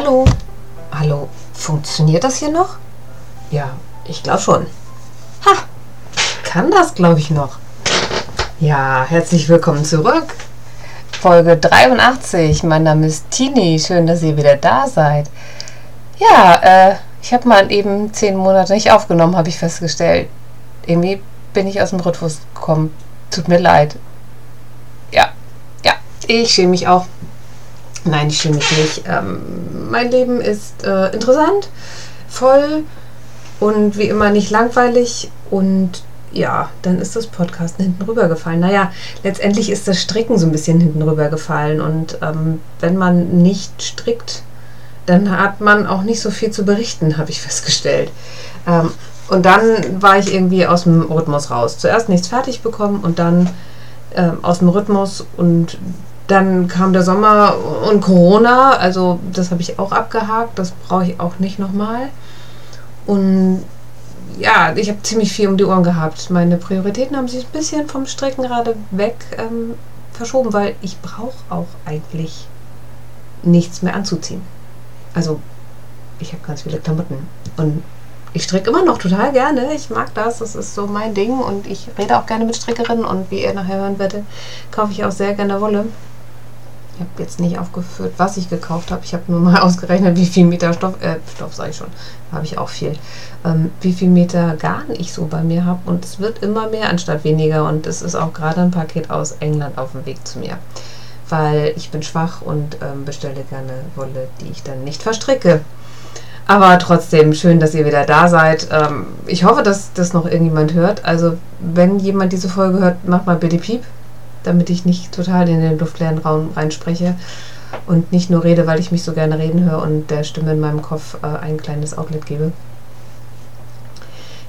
Hallo? Hallo? Funktioniert das hier noch? Ja, ich glaube schon. Ha! Kann das, glaube ich, noch. Ja, herzlich willkommen zurück. Folge 83. Mein Name ist Tini. Schön, dass ihr wieder da seid. Ja, äh, ich habe mal eben zehn Monate nicht aufgenommen, habe ich festgestellt. Irgendwie bin ich aus dem Rhythmus gekommen. Tut mir leid. Ja, ja, ich schäme mich auch. Nein, ich schäme mich nicht. Ähm, mein Leben ist äh, interessant, voll und wie immer nicht langweilig. Und ja, dann ist das Podcasten hinten rübergefallen. Naja, letztendlich ist das Stricken so ein bisschen hinten rübergefallen. Und ähm, wenn man nicht strickt, dann hat man auch nicht so viel zu berichten, habe ich festgestellt. Ähm, und dann war ich irgendwie aus dem Rhythmus raus. Zuerst nichts fertig bekommen und dann äh, aus dem Rhythmus und dann kam der Sommer und Corona, also das habe ich auch abgehakt, das brauche ich auch nicht nochmal. Und ja, ich habe ziemlich viel um die Ohren gehabt. Meine Prioritäten haben sich ein bisschen vom Stricken gerade weg ähm, verschoben, weil ich brauche auch eigentlich nichts mehr anzuziehen. Also ich habe ganz viele Klamotten und ich stricke immer noch total gerne. Ich mag das. Das ist so mein Ding und ich rede auch gerne mit Strickerinnen und wie ihr nachher hören werdet, kaufe ich auch sehr gerne Wolle. Ich habe jetzt nicht aufgeführt, was ich gekauft habe. Ich habe nur mal ausgerechnet, wie viel Meter Stoff, äh, Stoff sage ich schon, habe ich auch viel, ähm, wie viel Meter Garn ich so bei mir habe. Und es wird immer mehr anstatt weniger. Und es ist auch gerade ein Paket aus England auf dem Weg zu mir. Weil ich bin schwach und ähm, bestelle gerne Wolle, die ich dann nicht verstricke. Aber trotzdem, schön, dass ihr wieder da seid. Ähm, ich hoffe, dass das noch irgendjemand hört. Also, wenn jemand diese Folge hört, macht mal bitte Piep damit ich nicht total in den luftleeren Raum reinspreche und nicht nur rede, weil ich mich so gerne reden höre und der Stimme in meinem Kopf äh, ein kleines Outlet gebe.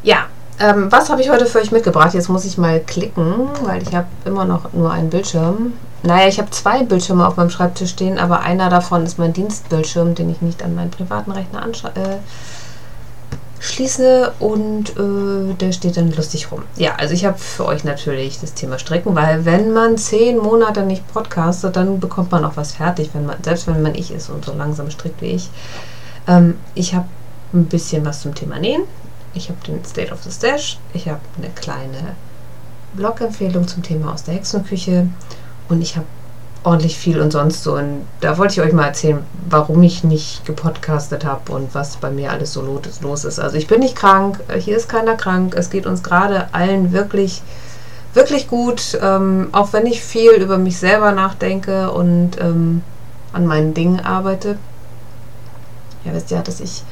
Ja, ähm, was habe ich heute für euch mitgebracht? Jetzt muss ich mal klicken, weil ich habe immer noch nur einen Bildschirm. Naja, ich habe zwei Bildschirme auf meinem Schreibtisch stehen, aber einer davon ist mein Dienstbildschirm, den ich nicht an meinen privaten Rechner. Äh, schließe und äh, der steht dann lustig rum. Ja, also ich habe für euch natürlich das Thema Stricken, weil wenn man zehn Monate nicht podcastet, dann bekommt man auch was fertig, wenn man, selbst wenn man ich ist und so langsam strickt wie ich. Ähm, ich habe ein bisschen was zum Thema Nähen. Ich habe den State of the Stash. Ich habe eine kleine Blog-Empfehlung zum Thema aus der Hexenküche und ich habe ordentlich viel und sonst so. Und da wollte ich euch mal erzählen, warum ich nicht gepodcastet habe und was bei mir alles so los ist. Also ich bin nicht krank, hier ist keiner krank. Es geht uns gerade allen wirklich, wirklich gut. Ähm, auch wenn ich viel über mich selber nachdenke und ähm, an meinen Dingen arbeite. Ihr wisst ja, dass ich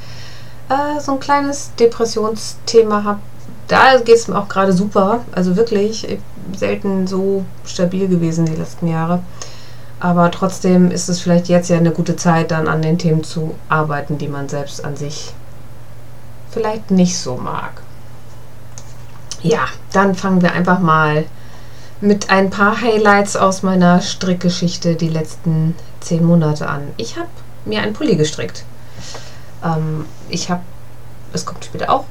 äh, so ein kleines Depressionsthema habe. Da geht es mir auch gerade super. Also wirklich selten so stabil gewesen die letzten Jahre. Aber trotzdem ist es vielleicht jetzt ja eine gute Zeit, dann an den Themen zu arbeiten, die man selbst an sich vielleicht nicht so mag. Ja, dann fangen wir einfach mal mit ein paar Highlights aus meiner Strickgeschichte die letzten zehn Monate an. Ich habe mir einen Pulli gestrickt. Ähm, ich habe, es kommt später auch,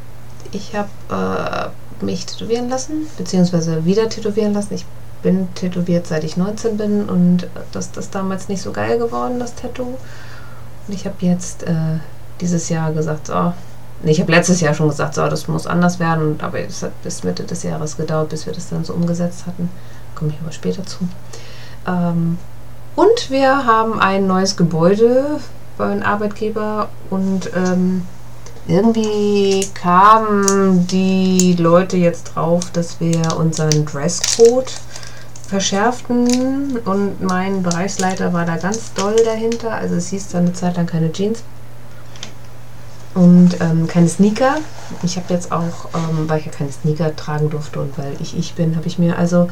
ich habe äh, mich tätowieren lassen, beziehungsweise wieder tätowieren lassen. Ich bin tätowiert, seit ich 19 bin und das ist damals nicht so geil geworden, das Tattoo. Und ich habe jetzt äh, dieses Jahr gesagt, so, nee, ich habe letztes Jahr schon gesagt, so, das muss anders werden, aber es hat bis Mitte des Jahres gedauert, bis wir das dann so umgesetzt hatten. Komme ich aber später zu. Ähm, und wir haben ein neues Gebäude bei einem Arbeitgeber und ähm, irgendwie kamen die Leute jetzt drauf, dass wir unseren Dresscode verschärften und mein Bereichsleiter war da ganz doll dahinter. Also es hieß dann eine Zeit lang keine Jeans und ähm, keine Sneaker. Ich habe jetzt auch, ähm, weil ich ja keine Sneaker tragen durfte und weil ich ich bin, habe ich mir also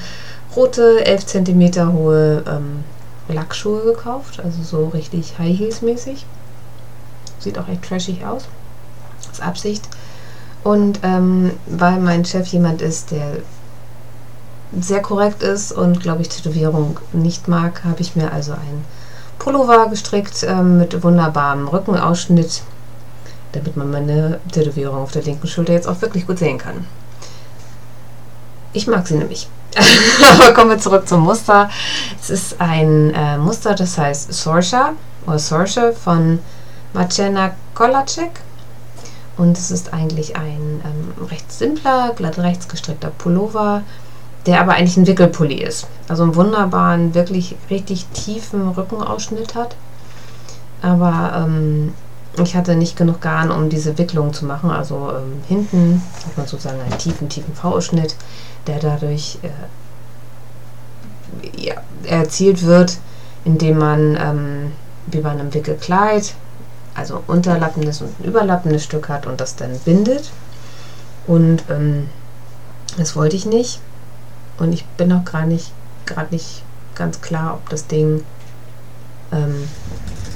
rote 11 cm hohe ähm, Lackschuhe gekauft, also so richtig High Heels mäßig. Sieht auch echt trashig aus. Das ist Absicht. Und ähm, weil mein Chef jemand ist, der sehr korrekt ist und, glaube ich, Tätowierung nicht mag, habe ich mir also ein Pullover gestrickt äh, mit wunderbarem Rückenausschnitt, damit man meine Tätowierung auf der linken Schulter jetzt auch wirklich gut sehen kann. Ich mag sie nämlich. Aber kommen wir zurück zum Muster. Es ist ein äh, Muster, das heißt Sorsha oder Sorsha von Marcena Kolacek. Und es ist eigentlich ein ähm, recht simpler, glatt rechts gestrickter Pullover, der aber eigentlich ein Wickelpulli ist. Also einen wunderbaren, wirklich richtig tiefen Rückenausschnitt hat. Aber ähm, ich hatte nicht genug Garn, um diese Wicklung zu machen. Also ähm, hinten hat man sozusagen einen tiefen, tiefen V-Ausschnitt, der dadurch äh, ja, erzielt wird, indem man ähm, wie bei einem Wickelkleid, also unterlappendes und ein überlappendes Stück hat und das dann bindet. Und ähm, das wollte ich nicht. Und ich bin auch gerade nicht, gerade nicht ganz klar, ob das Ding ähm,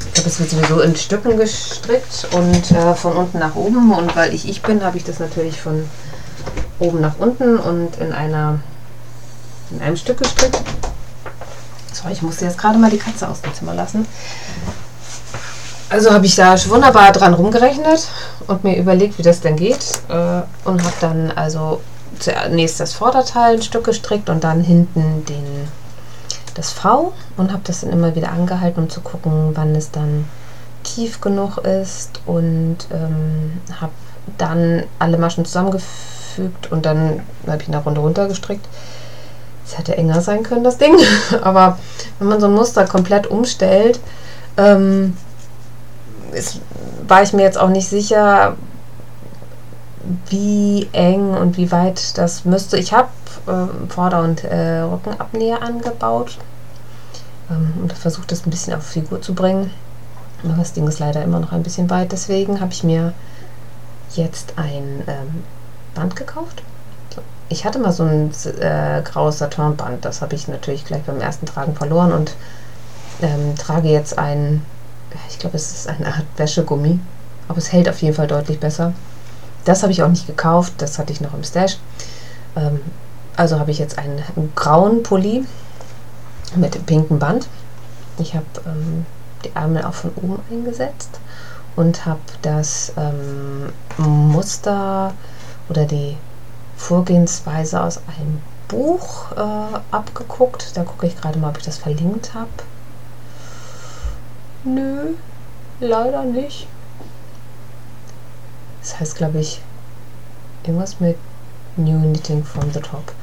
ich glaube, es wird sowieso in Stücken gestrickt und äh, von unten nach oben. Und weil ich ich bin, habe ich das natürlich von oben nach unten und in einer in einem Stück gestrickt. So, ich musste jetzt gerade mal die Katze aus dem Zimmer lassen. Also habe ich da wunderbar dran rumgerechnet und mir überlegt, wie das denn geht. Äh, und habe dann also zunächst das Vorderteil ein Stück gestrickt und dann hinten den das V und habe das dann immer wieder angehalten, um zu gucken, wann es dann tief genug ist und ähm, habe dann alle Maschen zusammengefügt und dann habe ich eine Runde runtergestrickt. Es hätte enger sein können, das Ding. Aber wenn man so ein Muster komplett umstellt, ähm, ist, war ich mir jetzt auch nicht sicher, wie eng und wie weit das müsste. Ich habe äh, Vorder- und äh, Rückenabnäher angebaut ähm, und versucht das ein bisschen auf Figur zu bringen. Aber das Ding ist leider immer noch ein bisschen weit. Deswegen habe ich mir jetzt ein ähm, Band gekauft. Ich hatte mal so ein äh, graues Satinband. Das habe ich natürlich gleich beim ersten Tragen verloren und ähm, trage jetzt ein, ich glaube, es ist eine Art Wäschegummi. Aber es hält auf jeden Fall deutlich besser. Das habe ich auch nicht gekauft. Das hatte ich noch im Stash. Ähm, also habe ich jetzt einen, grauen Pulli mit dem pinken Band. Ich habe ähm, die Ärmel auch von oben eingesetzt und habe das ähm, Muster oder die Vorgehensweise aus einem Buch äh, abgeguckt. Da gucke ich gerade mal, ob ich das verlinkt habe. Nö, leider nicht. Das heißt, glaube ich, irgendwas mit New Knitting from the Top.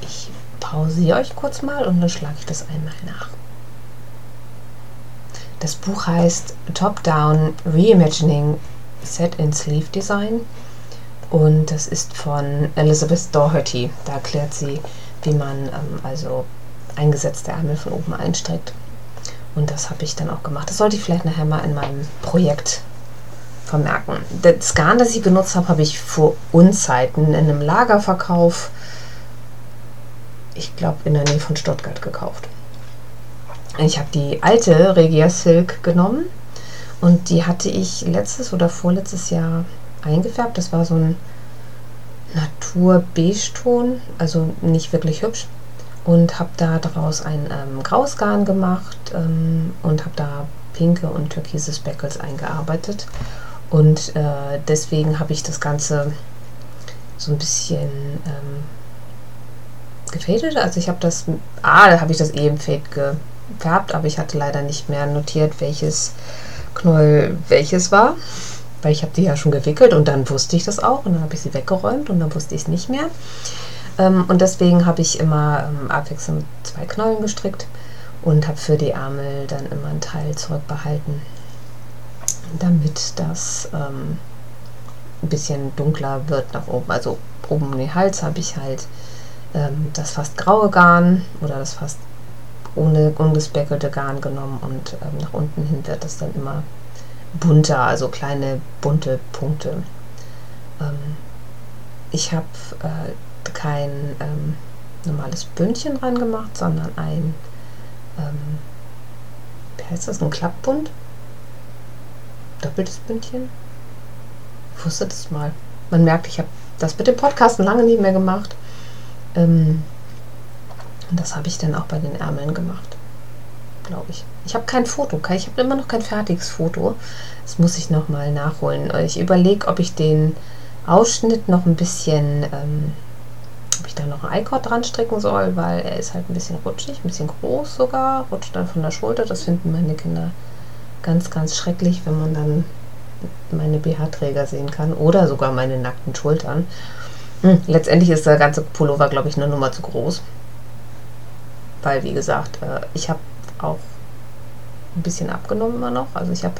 Ich pausiere euch kurz mal und dann schlage ich das einmal nach. Das Buch heißt Top Down Reimagining Set in Sleeve Design und das ist von Elizabeth Doherty. Da erklärt sie, wie man ähm, also eingesetzte Ärmel von oben einstrickt. Und das habe ich dann auch gemacht. Das sollte ich vielleicht nachher mal in meinem Projekt vermerken. Das Garn, das ich benutzt habe, habe ich vor Unzeiten in einem Lagerverkauf ich glaube, in der Nähe von Stuttgart gekauft. Ich habe die alte Regia Silk genommen und die hatte ich letztes oder vorletztes Jahr eingefärbt. Das war so ein Natur-Beige-Ton, also nicht wirklich hübsch. Und habe da daraus ein ähm, graues Garn gemacht ähm, und habe da pinke und türkise Speckles eingearbeitet. Und äh, deswegen habe ich das Ganze so ein bisschen ähm, gefadet. Also ich habe das, ah, da habe ich das eh im Fade gefärbt, aber ich hatte leider nicht mehr notiert, welches Knäuel welches war. Weil ich habe die ja schon gewickelt und dann wusste ich das auch und dann habe ich sie weggeräumt und dann wusste ich es nicht mehr. Ähm, und deswegen habe ich immer ähm, abwechselnd zwei Knäulen gestrickt und habe für die Ärmel dann immer einen Teil zurückbehalten, damit das ähm, ein bisschen dunkler wird nach oben. Also oben um den Hals habe ich halt ähm, das fast graue Garn oder das fast ohne ungespeckelte Garn genommen und ähm, nach unten hin wird das dann immer bunter, also kleine bunte Punkte. Ähm, ich habe äh, kein ähm, normales Bündchen dran gemacht, sondern ein, ähm, wie heißt das, ein Klappbund? Doppeltes Bündchen? Ich wusste das mal. Man merkt, ich habe das mit dem Podcasten lange nicht mehr gemacht. Ähm, das habe ich dann auch bei den Ärmeln gemacht, glaube ich. Ich habe kein Foto, ich habe immer noch kein fertiges Foto. Das muss ich nochmal nachholen. Ich überlege, ob ich den Ausschnitt noch ein bisschen, ähm, ob ich da noch ein Eikord dran stricken soll, weil er ist halt ein bisschen rutschig, ein bisschen groß sogar, rutscht dann von der Schulter. Das finden meine Kinder Ganz, ganz schrecklich, wenn man dann meine BH-Träger sehen kann oder sogar meine nackten Schultern. Hm, letztendlich ist der ganze Pullover, glaube ich, eine Nummer zu groß. Weil, wie gesagt, äh, ich habe auch ein bisschen abgenommen immer noch. Also ich habe,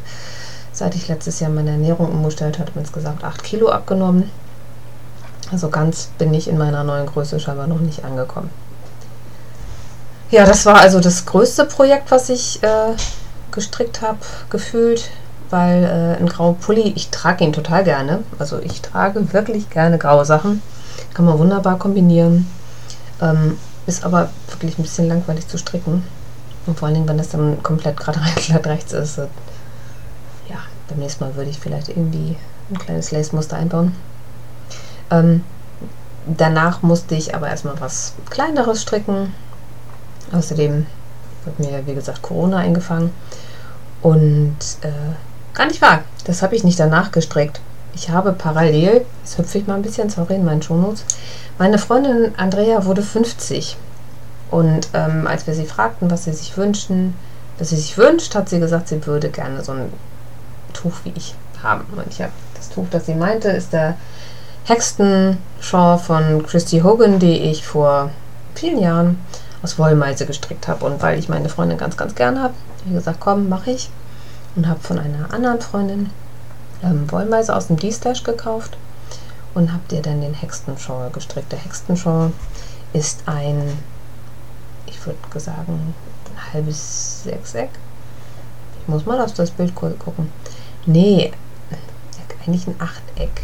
seit ich letztes Jahr meine Ernährung umgestellt habe, insgesamt 8 Kilo abgenommen. Also ganz bin ich in meiner neuen Größe scheinbar noch nicht angekommen. Ja, das war also das größte Projekt, was ich äh, gestrickt habe, gefühlt, weil äh, ein grauer Pulli, ich trage ihn total gerne. Also ich trage wirklich gerne graue Sachen. Kann man wunderbar kombinieren. Ähm, ist aber wirklich ein bisschen langweilig zu stricken. Und vor allen Dingen, wenn das dann komplett gerade glatt rechts ist. Äh, ja, beim nächsten Mal würde ich vielleicht irgendwie ein kleines Lace-Muster einbauen. Ähm, danach musste ich aber erstmal was kleineres stricken. Außerdem hat mir, wie gesagt, Corona eingefangen. Und äh, gar nicht wahr, das habe ich nicht danach gestrickt. Ich habe parallel, jetzt hüpfe ich mal ein bisschen, sorry, in meinen Shownotes, meine Freundin Andrea wurde 50. Und ähm, als wir sie fragten, was sie sich wünschen, was sie sich wünscht, hat sie gesagt, sie würde gerne so ein Tuch wie ich haben. Und ich habe das Tuch, das sie meinte, ist der Hexton Shawl von Christy Hogan, die ich vor vielen Jahren aus Wollmeise gestrickt habe. Und weil ich meine Freundin ganz, ganz gerne habe, habe ich gesagt, komm, mache ich. Und habe von einer anderen Freundin ähm, Wollmeise aus dem D-Stash gekauft und habe dir dann den Hexton Shawl gestrickt. Der Hexton Shawl ist ein, ich würde sagen, ein halbes Sechseck. Ich muss mal auf das Bild gucken. Nee, eigentlich ein Achteck.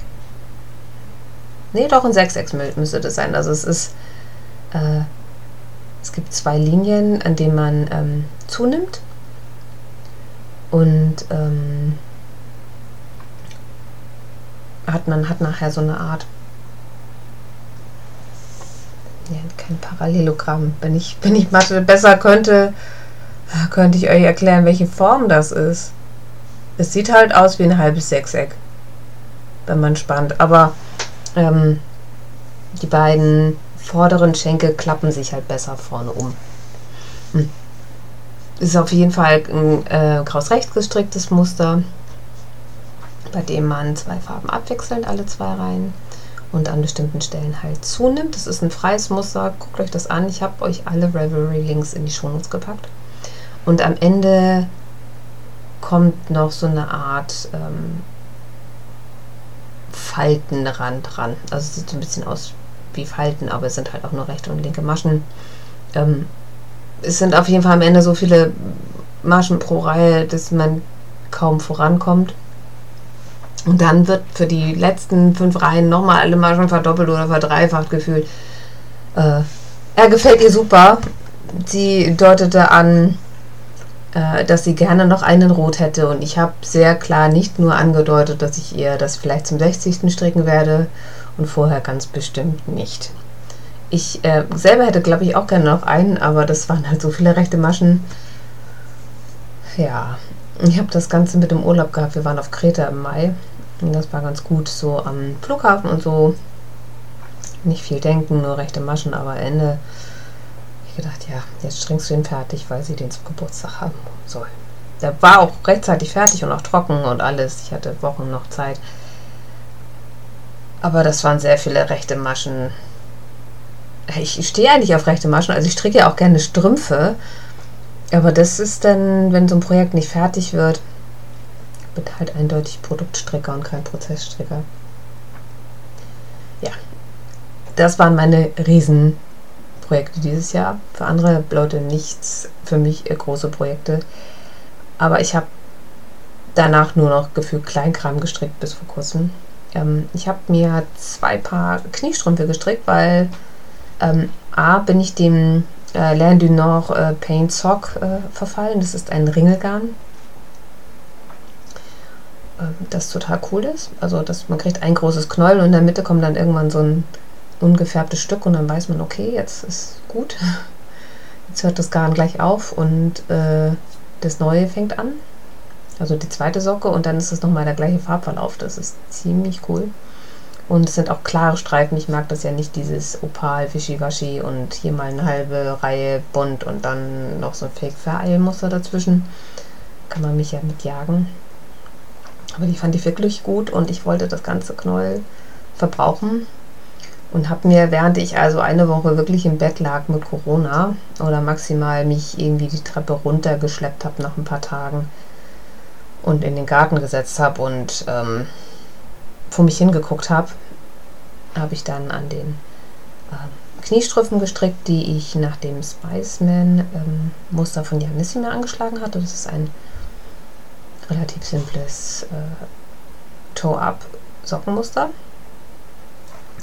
Nee, doch ein Sechseck müsste das sein. Also es ist äh, es gibt zwei Linien, an denen man ähm, zunimmt. Und ähm, hat man hat nachher so eine Art ja, kein Parallelogramm. Wenn ich, wenn ich Mathe besser könnte, könnte ich euch erklären, welche Form das ist. Es sieht halt aus wie ein halbes Sechseck, wenn man spannt. Aber ähm, die beiden vorderen Schenkel klappen sich halt besser vorne um. Hm. Ist auf jeden Fall ein äh, kraus-rechts gestricktes Muster, bei dem man zwei Farben abwechselnd, alle zwei Reihen und an bestimmten Stellen halt zunimmt. Das ist ein freies Muster, guckt euch das an. Ich habe euch alle Revelry-Links in die Shownotes gepackt. Und am Ende kommt noch so eine Art ähm, Faltenrand ran. Also sieht so ein bisschen aus wie Falten, aber es sind halt auch nur rechte und linke Maschen. Ähm, es sind auf jeden Fall am Ende so viele Maschen pro Reihe, dass man kaum vorankommt. Und dann wird für die letzten fünf Reihen nochmal alle Maschen verdoppelt oder verdreifacht gefühlt. Äh, er gefällt ihr super. Sie deutete an, äh, dass sie gerne noch einen Rot hätte. Und ich habe sehr klar nicht nur angedeutet, dass ich ihr das vielleicht zum 60. stricken werde und vorher ganz bestimmt nicht. Ich äh, selber hätte, glaube ich, auch gerne noch einen, aber das waren halt so viele rechte Maschen. Ja, ich habe das Ganze mit dem Urlaub gehabt. Wir waren auf Kreta im Mai und das war ganz gut so am Flughafen und so. Nicht viel denken, nur rechte Maschen, aber Ende. Ich gedacht, ja, jetzt strickst du ihn fertig, weil sie den zum Geburtstag haben soll. Der war auch rechtzeitig fertig und auch trocken und alles. Ich hatte Wochen noch Zeit. Aber das waren sehr viele rechte Maschen. Ich stehe eigentlich auf rechte Maschen, also ich stricke ja auch gerne Strümpfe. Aber das ist dann, wenn so ein Projekt nicht fertig wird, wird halt eindeutig Produktstricker und kein Prozessstricker. Ja, das waren meine Riesenprojekte dieses Jahr. Für andere Leute nichts, für mich große Projekte. Aber ich habe danach nur noch gefühlt Kleinkram gestrickt bis vor kurzem. Ähm, ich habe mir zwei Paar Kniestrümpfe gestrickt, weil ähm, A bin ich dem äh, Lain du Nord äh, Paint Sock äh, verfallen. Das ist ein Ringelgarn, ähm, das total cool ist. Also das, man kriegt ein großes Knäuel und in der Mitte kommt dann irgendwann so ein ungefärbtes Stück und dann weiß man, okay, jetzt ist gut. Jetzt hört das Garn gleich auf und äh, das Neue fängt an. Also die zweite Socke und dann ist es nochmal der gleiche Farbverlauf. Das ist ziemlich cool. Und es sind auch klare Streifen. Ich mag das ja nicht, dieses Opal, Wischiwaschi und hier mal eine halbe Reihe bunt und dann noch so ein Fake-Vereilmuster dazwischen. kann man mich ja mitjagen. Aber die fand ich wirklich gut und ich wollte das ganze Knäuel verbrauchen und habe mir, während ich also eine Woche wirklich im Bett lag mit Corona oder maximal mich irgendwie die Treppe runtergeschleppt habe nach ein paar Tagen und in den Garten gesetzt habe und ähm, vor mich hingeguckt habe, habe ich dann an den ähm, Kniestrümpfen gestrickt, die ich nach dem Spiceman ähm, von Janissima angeschlagen hatte. Das ist ein relativ simples äh, Toe-Up Sockenmuster.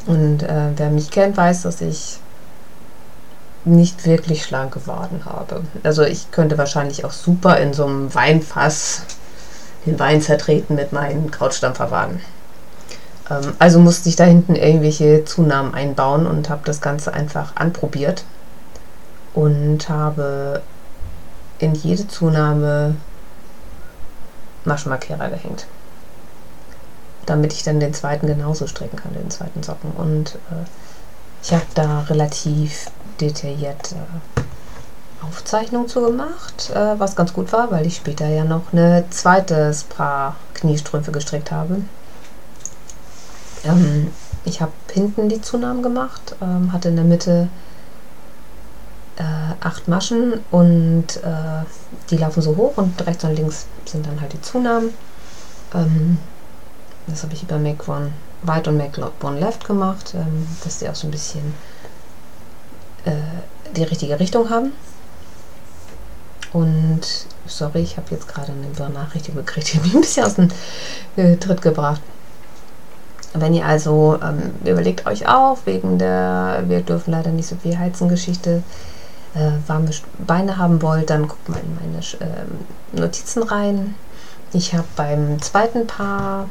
Und äh, wer mich kennt, weiß, dass ich nicht wirklich schlank geworden habe. Also ich könnte wahrscheinlich auch super in so einem Weinfass den Wein zertreten mit meinen Krautstampferwagen. Ähm, also musste ich da hinten irgendwelche Zunahmen einbauen und habe das Ganze einfach anprobiert und habe in jede Zunahme Maschenmarkierer gehängt damit ich dann den zweiten genauso stricken kann, den zweiten Socken. Und äh, ich habe da relativ detailliert äh, Aufzeichnung zu gemacht, äh, was ganz gut war, weil ich später ja noch eine zweite Paar Kniestrümpfe gestrickt habe. Ähm, ich habe hinten die Zunahmen gemacht, ähm, hatte in der Mitte äh, acht Maschen und äh, die laufen so hoch und rechts und links sind dann halt die Zunahmen. Ähm, das habe ich über Make One Right und Make One Left gemacht, ähm, dass die auch so ein bisschen äh, die richtige Richtung haben. Und sorry, ich habe jetzt gerade eine Benachrichtigung gekriegt, die mich ein bisschen aus dem äh, Tritt gebracht. Wenn ihr also ähm, überlegt euch auch, wegen der wir dürfen leider nicht so viel heizen Geschichte, äh, warme Beine haben wollt, dann guckt mal in meine äh, Notizen rein. Ich habe beim zweiten Paar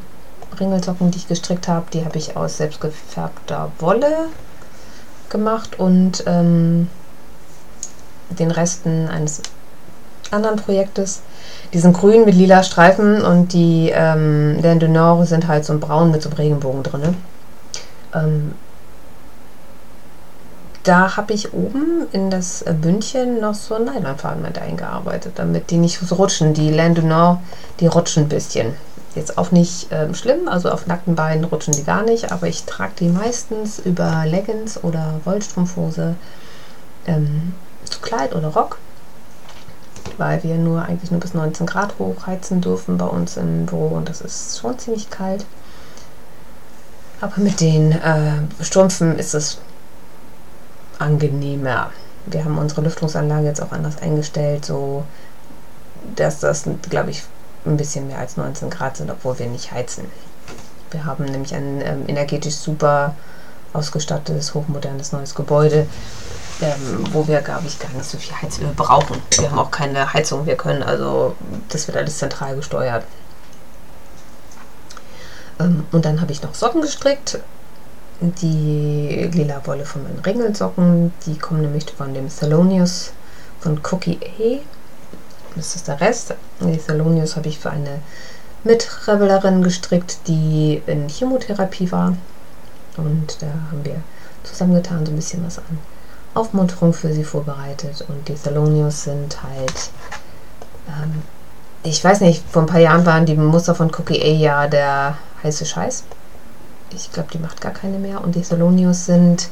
Ringelsocken, die ich gestrickt habe, die habe ich aus selbstgefärbter Wolle gemacht und ähm, den Resten eines anderen Projektes. Die sind grün mit lila Streifen und die ähm, Laine du Nord sind halt so ein braun mit so einem Regenbogen drin. Ähm, da habe ich oben in das Bündchen noch so Nylonfaden mit eingearbeitet, damit die nicht so rutschen. Die Laine du Nord, die rutschen ein bisschen. Jetzt auch nicht ähm, schlimm, also auf nackten Beinen rutschen die gar nicht, aber ich trage die meistens über Leggings oder Wollstrumpfhose ähm, zu Kleid oder Rock, weil wir nur eigentlich nur bis 19 Grad hochheizen dürfen bei uns im Büro und das ist schon ziemlich kalt. Aber mit den äh, Strümpfen ist es angenehmer. Wir haben unsere Lüftungsanlage jetzt auch anders eingestellt, so dass das, glaube ich, ein bisschen mehr als 19 Grad sind, obwohl wir nicht heizen. Wir haben nämlich ein ähm, energetisch super ausgestattetes, hochmodernes neues Gebäude, ähm, wo wir, glaube ich, gar nicht so viel Heizöl brauchen. Wir haben auch keine Heizung, wir können also, das wird alles zentral gesteuert. Ähm, und dann habe ich noch Socken gestrickt. Die lila Wolle von meinen Ringelsocken, die kommen nämlich von dem Thelonius von Cookie A das ist der Rest. Die Thelonius habe ich für eine Mitrevellerin gestrickt, die in Chemotherapie war. Und da haben wir zusammengetan, so ein bisschen was an Aufmunterung für sie vorbereitet. Und die Thelonius sind halt, ähm, ich weiß nicht, vor ein paar Jahren waren die Muster von Cookie A ja der heiße Scheiß. Ich glaube, die macht gar keine mehr. Und die Thelonius sind,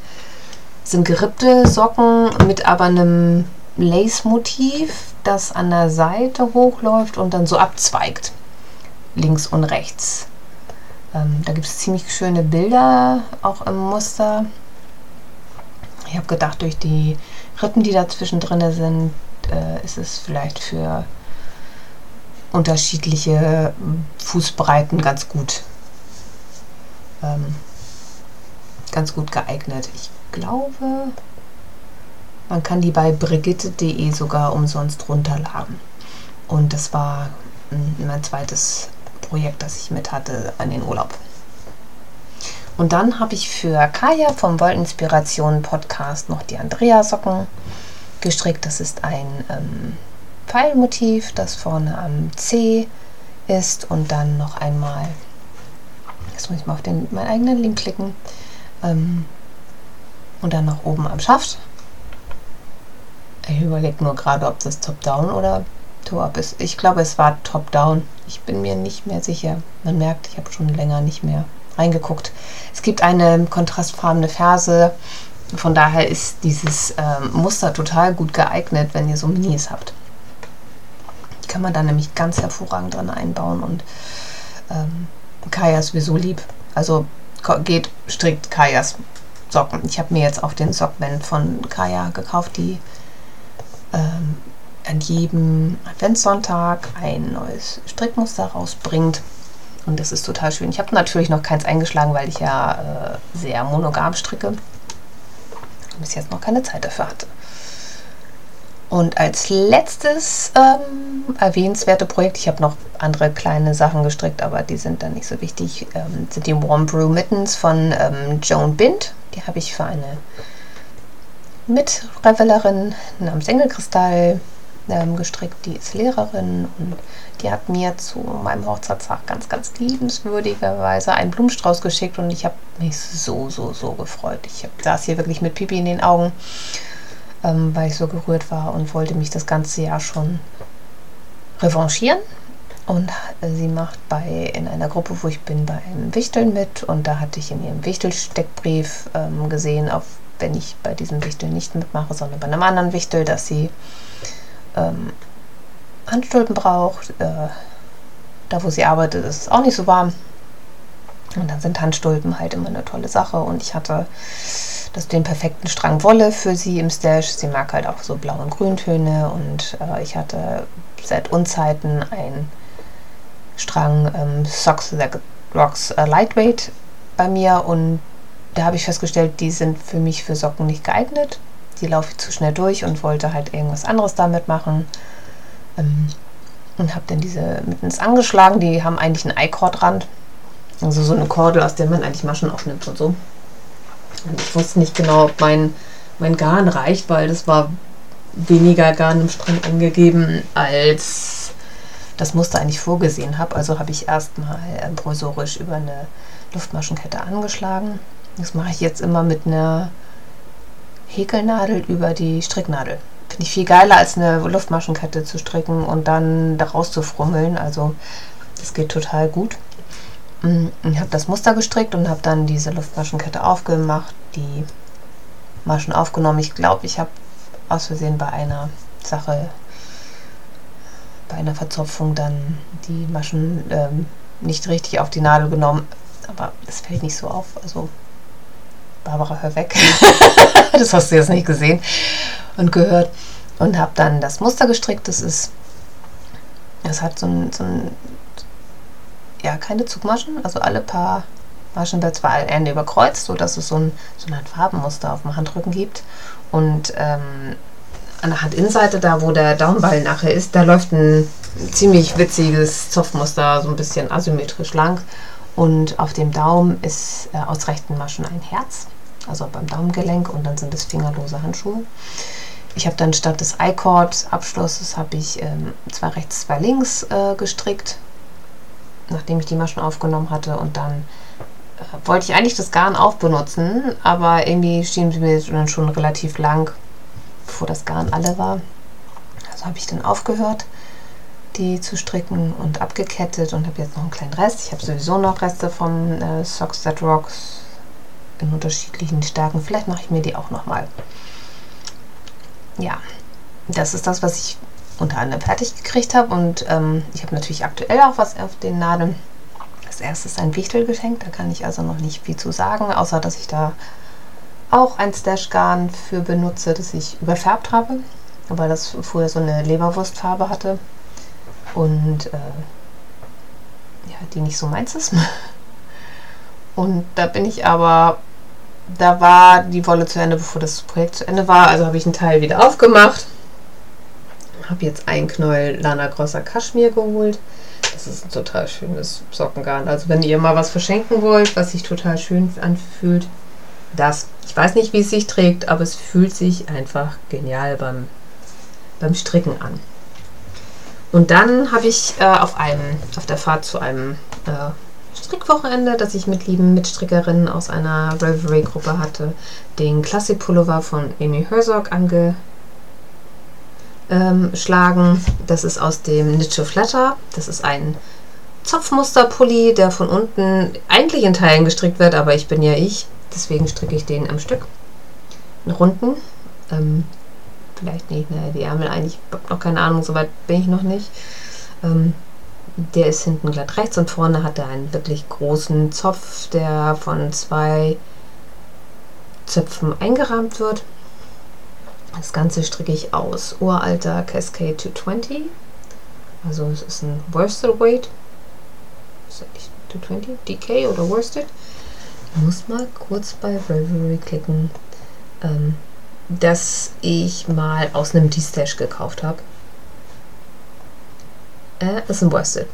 sind gerippte Socken mit aber einem Lace-Motiv, das an der Seite hochläuft und dann so abzweigt. Links und rechts. Ähm, da gibt es ziemlich schöne Bilder, auch im Muster. Ich habe gedacht, durch die Rippen, die dazwischen drin sind, äh, ist es vielleicht für unterschiedliche Fußbreiten ganz gut. Ähm, ganz gut geeignet. Ich glaube, man kann die bei brigitte.de sogar umsonst runterladen. Und das war hm, mein zweites Projekt, das ich mit hatte an den Urlaub. Und dann habe ich für Kaya vom Wollinspiration Podcast noch die Andrea-Socken gestrickt. Das ist ein ähm, Pfeilmotiv, das vorne am C ist und dann noch einmal, jetzt muss ich mal auf den, meinen eigenen Link klicken, ähm, und dann noch oben am Schaft ich überlege nur gerade, ob das Top-Down oder Toe-Up ist. Ich glaube, es war Top-Down. Ich bin mir nicht mehr sicher. Man merkt, ich habe schon länger nicht mehr reingeguckt. Es gibt eine kontrastfarbene Ferse. Von daher ist dieses ähm, Muster total gut geeignet, wenn ihr so Minis habt. Die kann man dann nämlich ganz hervorragend drin einbauen und ähm, Kaya ist sowieso lieb. Also geht strikt Kajas Socken. Ich habe mir jetzt auch den Sockband von Kaya gekauft, die ähm, an jedem Adventssonntag ein neues Strickmuster rausbringt. Und das ist total schön. Ich habe natürlich noch keins eingeschlagen, weil ich ja äh, sehr monogam stricke. Und bis jetzt noch keine Zeit dafür hatte. Und als letztes ähm, erwähnenswerte Projekt, ich habe noch andere kleine Sachen gestrickt, aber die sind dann nicht so wichtig, ähm, sind die Warm Brew Mittens von ähm, Joan Bind. Die habe ich für eine Mitrevelerin namens Engelkristall ähm, gestrickt. Die ist Lehrerin und die hat mir zu meinem Hochzeitstag ganz, ganz liebenswürdigerweise einen Blumenstrauß geschickt und ich habe mich so, so, so gefreut. Ich hab, saß hier wirklich mit Pipi in den Augen ähm, weil ich so gerührt war und wollte mich das ganze Jahr schon revanchieren. Und äh, sie macht bei in einer Gruppe, wo ich bin, bei einem Wichteln mit. Und da hatte ich in ihrem Wichtelsteckbrief ähm, gesehen, auf, wenn ich bei diesem Wichtel nicht mitmache, sondern bei einem anderen Wichtel, dass sie ähm, Handstulpen braucht. Äh, da, wo sie arbeitet, ist es auch nicht so warm. Und dann sind Handstulpen halt immer eine tolle Sache. Und ich hatte das den perfekten Strang Wolle für sie im Stash. Sie mag halt auch so blau und grüntöne und äh, ich hatte seit Unzeiten einen Strang ähm, Socks That Rocks äh, Lightweight bei mir und da habe ich festgestellt, die sind für mich für Socken nicht geeignet. Die laufe ich zu schnell durch und wollte halt irgendwas anderes damit machen. Ähm, und habe dann diese mittens angeschlagen. Die haben eigentlich einen I-Cord-Rand. Also so eine Kordel, aus der man eigentlich Maschen aufnimmt und so. Und ich wusste nicht genau, ob mein, mein Garn reicht, weil das war weniger Garn im Strang angegeben, als das Muster eigentlich vorgesehen habe. Also habe ich erstmal äh, provisorisch über eine Luftmaschenkette angeschlagen. Das mache ich jetzt immer mit einer Häkelnadel über die Stricknadel. Finde ich viel geiler, als eine Luftmaschenkette zu stricken und dann daraus zu frummeln. Also das geht total gut. Mm, ich habe das Muster gestrickt und habe dann diese Luftmaschenkette aufgemacht, die Maschen aufgenommen. Ich glaube, ich habe aus Versehen bei einer Sache, bei einer Verzopfung dann die Maschen ähm, nicht richtig auf die Nadel genommen. Aber es fällt nicht so auf. Also, Barbara, hör weg. das hast du jetzt nicht gesehen und gehört. Und habe dann das Muster gestrickt. Das ist, es hat so ein, so ein ja keine Zugmaschen, also alle paar Maschen da zwar Ende überkreuzt, sodass es so ein, so Art Farbenmuster auf dem Handrücken gibt. Und ähm, an der Handinnenseite, da wo der Daumenball nachher ist, da läuft ein ziemlich witziges Zopfmuster, so ein bisschen asymmetrisch lang. Und auf dem Daumen ist äh, aus rechten Maschen ein Herz, also beim Daumengelenk, und dann sind es fingerlose Handschuhe. Ich habe dann statt des I-Cord-Abschlusses habe ich ähm, zwei rechts, zwei links äh, gestrickt nachdem ich die Maschen aufgenommen hatte und dann äh, wollte ich eigentlich das Garn auch benutzen, aber irgendwie schien sie mir dann schon relativ lang, bevor das Garn alle war. Also habe ich dann aufgehört, die zu stricken und abgekettet und habe jetzt noch einen kleinen Rest. Ich habe sowieso noch Reste von äh, Socks That Rocks in unterschiedlichen Stärken. Vielleicht mache ich mir die auch nochmal. Ja, das ist das, was ich unter anderem fertig gekriegt habe. Und ähm, ich habe natürlich aktuell auch was auf den Nadeln. Das erste ist ein Wichtelgeschenk, da kann ich also noch nicht viel zu sagen, außer dass ich da auch ein Stash-Garn für benutze, das ich überfärbt habe, weil das vorher so eine Leberwurstfarbe hatte und äh, ja, die nicht so meins ist. Und da bin ich aber, da war die Wolle zu Ende, bevor das Projekt zu Ende war, also habe ich einen Teil wieder aufgemacht habe jetzt ein Knäuel Lana Grossa Kaschmir geholt. Das ist ein total schönes Sockengarn. Also wenn ihr mal was verschenken wollt, was sich total schön anfühlt, das. Ich weiß nicht, wie es sich trägt, aber es fühlt sich einfach genial beim, beim Stricken an. Und dann habe ich äh, auf, einem, auf der Fahrt zu einem äh, Strickwochenende, das ich mit lieben Mitstrickerinnen aus einer Revelry-Gruppe hatte, den Klassik-Pullover von Amy Herzog ange ähm. Das ist aus dem Nitsche Flatter. Das ist ein Zopfmusterpulli, der von unten eigentlich in Teilen gestrickt wird, aber ich bin ja ich. Deswegen stricke ich den am Stück. In Runden. Ähm, vielleicht nicht, ne, die Ärmel eigentlich, noch keine Ahnung, soweit bin ich noch nicht. Ähm, der ist hinten glatt rechts und vorne hat er einen wirklich großen Zopf, der von zwei Zöpfen eingerahmt wird. Das Ganze stricke ich aus uralter Cascade 220. Also es ist ein Worsted Weight. Ist das nicht 220? DK oder Worsted? Ich muss mal kurz bei Revelry klicken. Ähm, dass ich mal aus einem D-Stash gekauft habe. Äh, ist ein Worsted.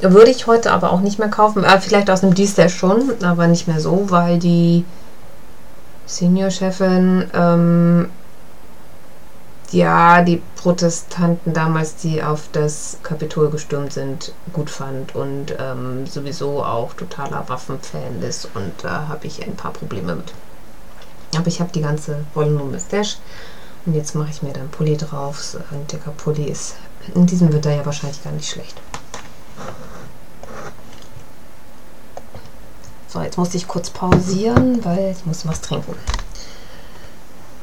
Würde ich heute aber auch nicht mehr kaufen. Äh, vielleicht aus einem D-Stash schon, aber nicht mehr so, weil die Senior-Chefin, ähm, ja, die Protestanten damals, die auf das Kapitol gestürmt sind, gut fand und ähm, sowieso auch totaler Waffenfan ist und da habe ich ein paar Probleme mit. Aber ich habe die ganze Volume Stash und jetzt mache ich mir dann Pulli drauf. Ein dicker Pulli ist in diesem wird er ja wahrscheinlich gar nicht schlecht. So, jetzt musste ich kurz pausieren, weil ich muss was trinken.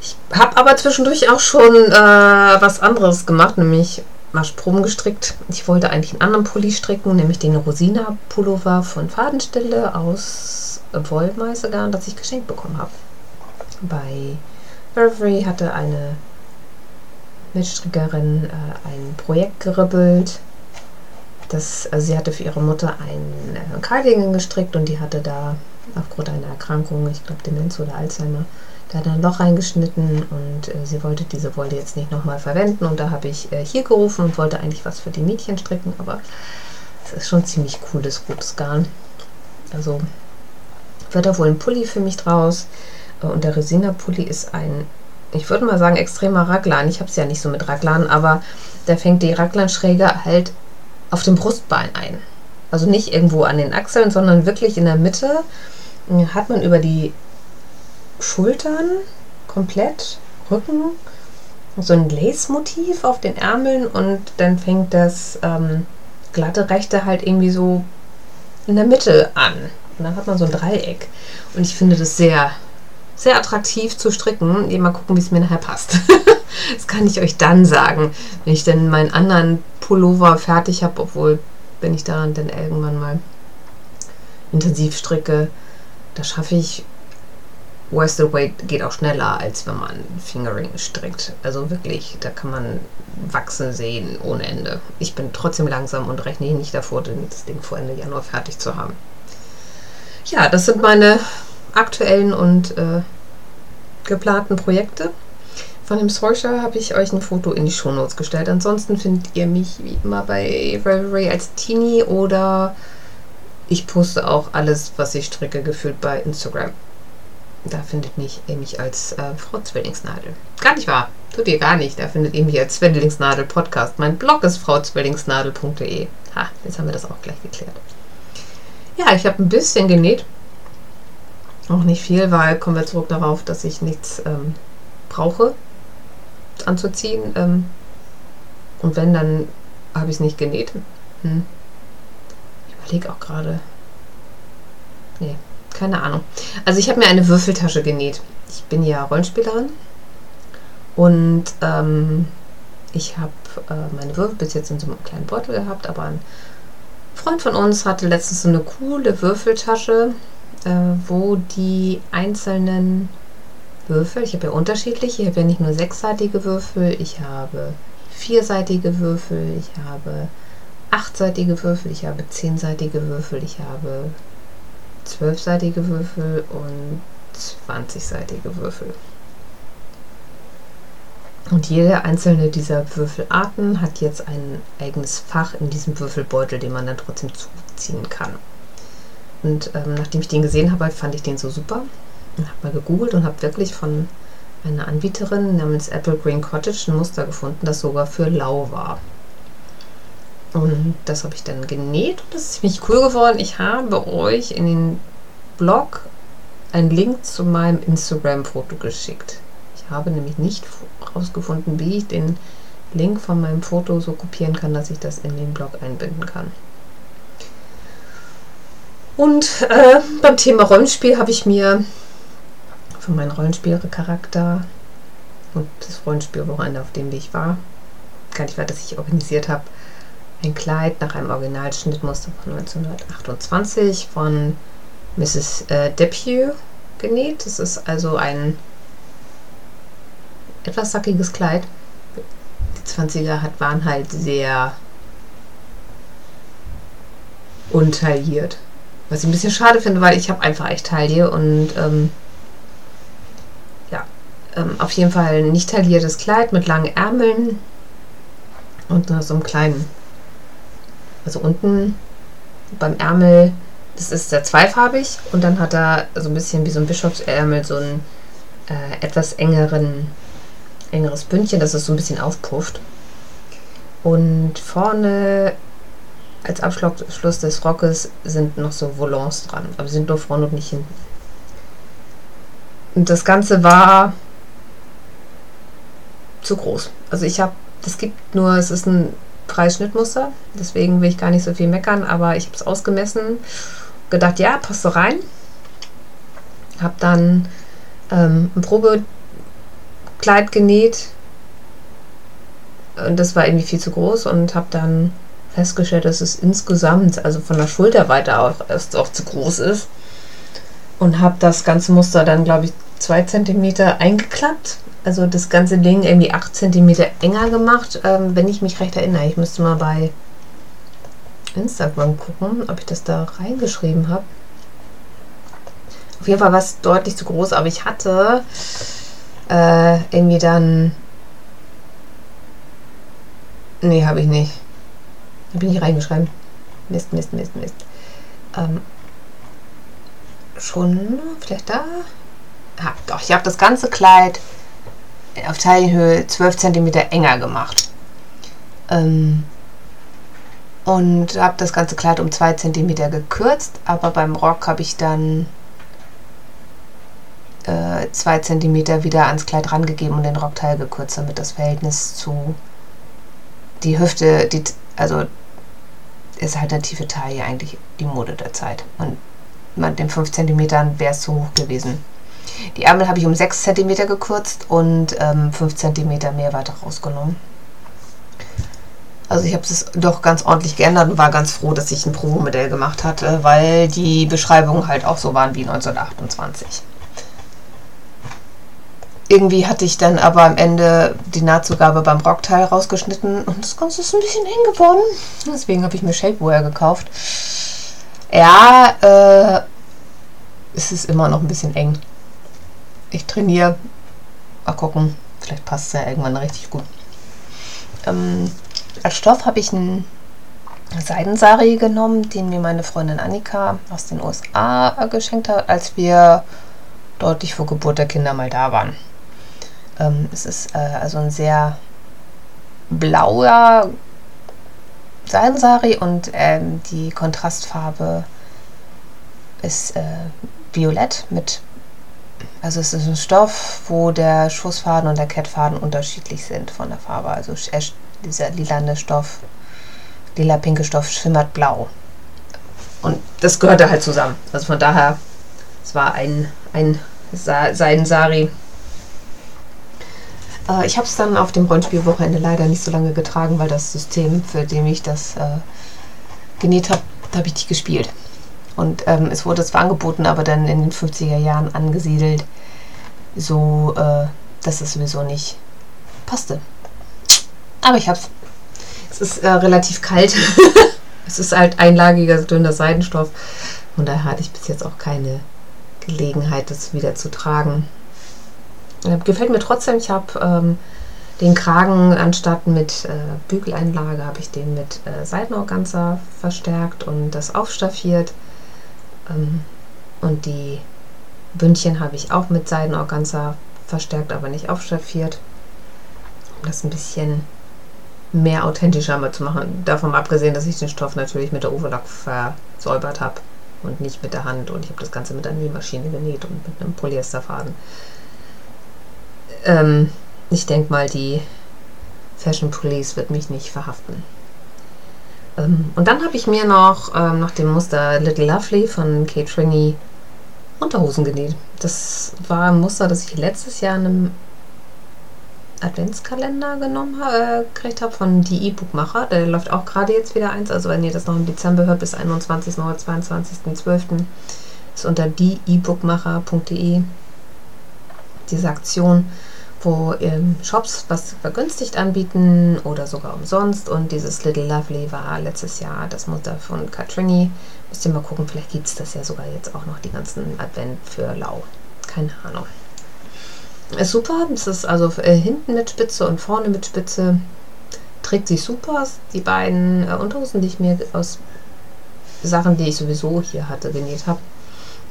Ich habe aber zwischendurch auch schon äh, was anderes gemacht, nämlich Sprung gestrickt. Ich wollte eigentlich einen anderen Pulli stricken, nämlich den Rosina Pullover von Fadenstelle aus Wollmeißelgarn, das ich geschenkt bekommen habe. Bei Burberry hatte eine Mitstrickerin äh, ein Projekt geribbelt. Das, also sie hatte für ihre Mutter ein äh, Cardigan gestrickt und die hatte da aufgrund einer Erkrankung, ich glaube Demenz oder Alzheimer, da hat ein Loch reingeschnitten und äh, sie wollte diese Wolle jetzt nicht nochmal verwenden und da habe ich äh, hier gerufen und wollte eigentlich was für die Mädchen stricken, aber es ist schon ziemlich cooles, gutes Garn. Also wird da wohl ein Pulli für mich draus äh, und der Resina Pulli ist ein ich würde mal sagen, extremer Raglan. Ich habe es ja nicht so mit Raglan, aber da fängt die Raglanschräge halt auf dem Brustbein ein. Also nicht irgendwo an den Achseln, sondern wirklich in der Mitte hat man über die Schultern komplett, Rücken, so ein Lace-Motiv auf den Ärmeln und dann fängt das ähm, glatte Rechte halt irgendwie so in der Mitte an. Und dann hat man so ein Dreieck. Und ich finde das sehr sehr attraktiv zu stricken. Mal gucken, wie es mir nachher passt. das kann ich euch dann sagen, wenn ich dann meinen anderen Pullover fertig habe, obwohl, wenn ich daran dann irgendwann mal intensiv stricke, da schaffe ich Worsted Weight geht auch schneller, als wenn man Fingering strickt. Also wirklich, da kann man wachsen sehen ohne Ende. Ich bin trotzdem langsam und rechne nicht davor, das Ding vor Ende Januar fertig zu haben. Ja, das sind meine aktuellen und äh, geplanten Projekte. Von dem Sorcerer habe ich euch ein Foto in die Shownotes gestellt. Ansonsten findet ihr mich wie immer bei Revelry als Teenie oder ich poste auch alles, was ich stricke, gefühlt bei Instagram. Da findet mich ihr mich als äh, Frau Zwillingsnadel. Gar nicht wahr. Tut ihr gar nicht. Da findet ihr mich als Zwillingsnadel Podcast. Mein Blog ist frauzwillingsnadel.de. Ha, jetzt haben wir das auch gleich geklärt. Ja, ich habe ein bisschen genäht. Auch nicht viel, weil kommen wir zurück darauf, dass ich nichts ähm, brauche anzuziehen. Ähm, und wenn, dann habe ich es nicht genäht. Hm. Ich überlege auch gerade. Nee, keine Ahnung. Also ich habe mir eine Würfeltasche genäht. Ich bin ja Rollenspielerin. Und ähm, ich habe äh, meine Würfel bis jetzt in so einem kleinen Beutel gehabt, aber ein Freund von uns hatte letztens so eine coole Würfeltasche äh, wo die einzelnen Würfel, ich habe ja unterschiedliche, ich habe ja nicht nur sechsseitige Würfel, ich habe vierseitige Würfel, ich habe achtseitige Würfel, ich habe zehnseitige Würfel, ich habe zwölfseitige Würfel und zwanzigseitige Würfel. Und jede einzelne dieser Würfelarten hat jetzt ein eigenes Fach in diesem Würfelbeutel, den man dann trotzdem zuziehen kann. Und ähm, nachdem ich den gesehen habe, fand ich den so super und habe mal gegoogelt und habe wirklich von einer Anbieterin namens Apple Green Cottage ein Muster gefunden, das sogar für lau war. Und das habe ich dann genäht und das ist ziemlich cool geworden. Ich habe euch in den Blog einen Link zu meinem Instagram-Foto geschickt. Ich habe nämlich nicht herausgefunden, wie ich den Link von meinem Foto so kopieren kann, dass ich das in den Blog einbinden kann. Und äh, beim Thema Rollenspiel habe ich mir für meinen Rollenspielcharakter und das Rollenspielwochenende, auf dem ich war, gar nicht weiter, das ich organisiert habe, ein Kleid nach einem Originalschnittmuster von 1928 von Mrs. Äh, Depew genäht. Das ist also ein etwas sackiges Kleid. Die 20er hat, waren halt sehr untailliert. Was ich ein bisschen schade finde, weil ich habe einfach echt Taille und ähm, ja, ähm, auf jeden Fall ein nicht tailliertes Kleid mit langen Ärmeln und so einem kleinen, also unten beim Ärmel, das ist der zweifarbig und dann hat er so ein bisschen wie so ein Bischofsärmel so ein äh, etwas engeren, engeres Bündchen, dass es so ein bisschen aufpufft. Und vorne als Abschluss des Rockes sind noch so Volants dran, aber sie sind nur vorne und nicht hinten. Und das Ganze war zu groß. Also ich habe, das gibt nur, es ist ein Preisschnittmuster, deswegen will ich gar nicht so viel meckern, aber ich habe es ausgemessen, gedacht, ja, passt so rein. Habe dann ähm, ein Probekleid genäht und das war irgendwie viel zu groß und habe dann festgestellt, dass es insgesamt, also von der Schulterweite auch erst auch zu groß ist. Und habe das ganze Muster dann, glaube ich, zwei Zentimeter eingeklappt. Also das ganze Ding irgendwie acht Zentimeter enger gemacht, ähm, wenn ich mich recht erinnere. Ich müsste mal bei Instagram gucken, ob ich das da reingeschrieben habe. Auf jeden Fall war es deutlich zu groß, aber ich hatte äh, irgendwie dann. Nee, habe ich nicht. Da bin ich reingeschrieben. Mist, Mist, Mist, Mist. Ähm, schon vielleicht da? Ja, doch, ich habe das ganze Kleid auf Taillenhöhe 12 cm enger gemacht. Ähm, und habe das ganze Kleid um 2 cm gekürzt, aber beim Rock habe ich dann 2 äh, cm wieder ans Kleid rangegeben und den Rockteil gekürzt, damit das Verhältnis zu die Hüfte, die, also ist halt eine tiefe Taille eigentlich die Mode der Zeit. Und mit den 5 cm wäre es zu hoch gewesen. Die Ärmel habe ich um 6 cm gekürzt und ähm, 5 cm mehr weiter rausgenommen. Also ich habe es doch ganz ordentlich geändert und war ganz froh, dass ich ein Promo-Modell gemacht hatte, weil die Beschreibungen halt auch so waren wie 1928 irgendwie hatte ich dann aber am Ende die Nahtzugabe beim Rockteil rausgeschnitten und das Ganze ist ein bisschen eng geworden. Deswegen habe ich mir Shapewear gekauft. Ja, äh, es ist immer noch ein bisschen eng. Ich trainiere. Mal gucken. Vielleicht passt es ja irgendwann richtig gut. Ähm, als Stoff habe ich einen Seidensari genommen, den mir meine Freundin Annika aus den USA geschenkt hat, als wir deutlich vor Geburt der Kinder mal da waren. Ähm, es ist äh, also ein sehr blauer Seidensari und ähm, die Kontrastfarbe ist äh, violett mit also es ist ein Stoff, wo der Schussfaden und der Kettfaden unterschiedlich sind von der Farbe. Also dieser lilane Stoff, lila-pinke Stoff schimmert blau. Und das gehörte halt zusammen. Also von daher, es war ein, ein Seidensari äh, ich habe es dann auf dem Rollenspielwochenende leider nicht so lange getragen, weil das System, für dem ich das äh, genäht habe, da habe ich nicht gespielt. Und ähm, es wurde zwar angeboten, aber dann in den 50er Jahren angesiedelt, so äh, dass es sowieso nicht passte. Aber ich habe es. ist äh, relativ kalt. es ist halt einlagiger, dünner Seidenstoff. Von daher hatte ich bis jetzt auch keine Gelegenheit, das wieder zu tragen. Äh, gefällt mir trotzdem. Ich habe ähm, den Kragen anstatt mit äh, Bügeleinlage habe ich den mit äh, Seidenorganza verstärkt und das aufstaffiert. Ähm, und die Bündchen habe ich auch mit Seidenorganza verstärkt, aber nicht aufstaffiert. Um das ein bisschen mehr authentischer mal zu machen. Davon abgesehen, dass ich den Stoff natürlich mit der Overlock versäubert habe und nicht mit der Hand. Und ich habe das Ganze mit der Nähmaschine genäht und mit einem Polyesterfaden. Ähm, ich denke mal, die Fashion Police wird mich nicht verhaften. Ähm, und dann habe ich mir noch ähm, nach dem Muster Little Lovely von Kate Trini Unterhosen genäht. Das war ein Muster, das ich letztes Jahr in einem Adventskalender genommen äh, gekriegt habe von die E-Book-Macher. Der läuft auch gerade jetzt wieder eins. Also wenn ihr das noch im Dezember hört, bis 21. oder 22.12. ist unter dieebookmacher.de diese Aktion wo ähm, Shops was vergünstigt anbieten oder sogar umsonst. Und dieses Little Lovely war letztes Jahr das Mutter von Katrini. Müsst ihr mal gucken, vielleicht gibt es das ja sogar jetzt auch noch die ganzen Advent für Lau. Keine Ahnung. Ist super. Es ist also äh, hinten mit Spitze und vorne mit Spitze. Trägt sich super. Die beiden äh, Unterhosen, die ich mir aus Sachen, die ich sowieso hier hatte, genäht habe,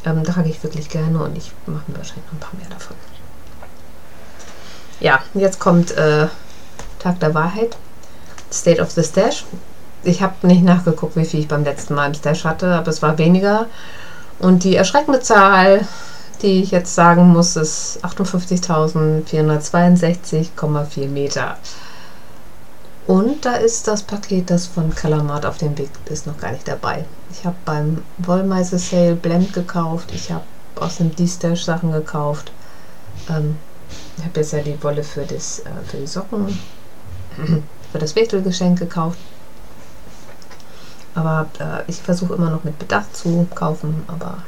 ähm, trage ich wirklich gerne und ich mache mir wahrscheinlich noch ein paar mehr davon. Ja, jetzt kommt äh, Tag der Wahrheit. State of the Stash. Ich habe nicht nachgeguckt, wie viel ich beim letzten Mal im Stash hatte, aber es war weniger. Und die erschreckende Zahl, die ich jetzt sagen muss, ist 58.462,4 Meter. Und da ist das Paket, das von Kalamat auf dem Weg ist, noch gar nicht dabei. Ich habe beim Wollmeise Sale Blend gekauft. Ich habe aus dem D-Stash Sachen gekauft. Ähm, ich habe jetzt ja die Wolle für, das, äh, für die Socken, für das Wichtelgeschenk gekauft. Aber äh, ich versuche immer noch mit Bedacht zu kaufen, aber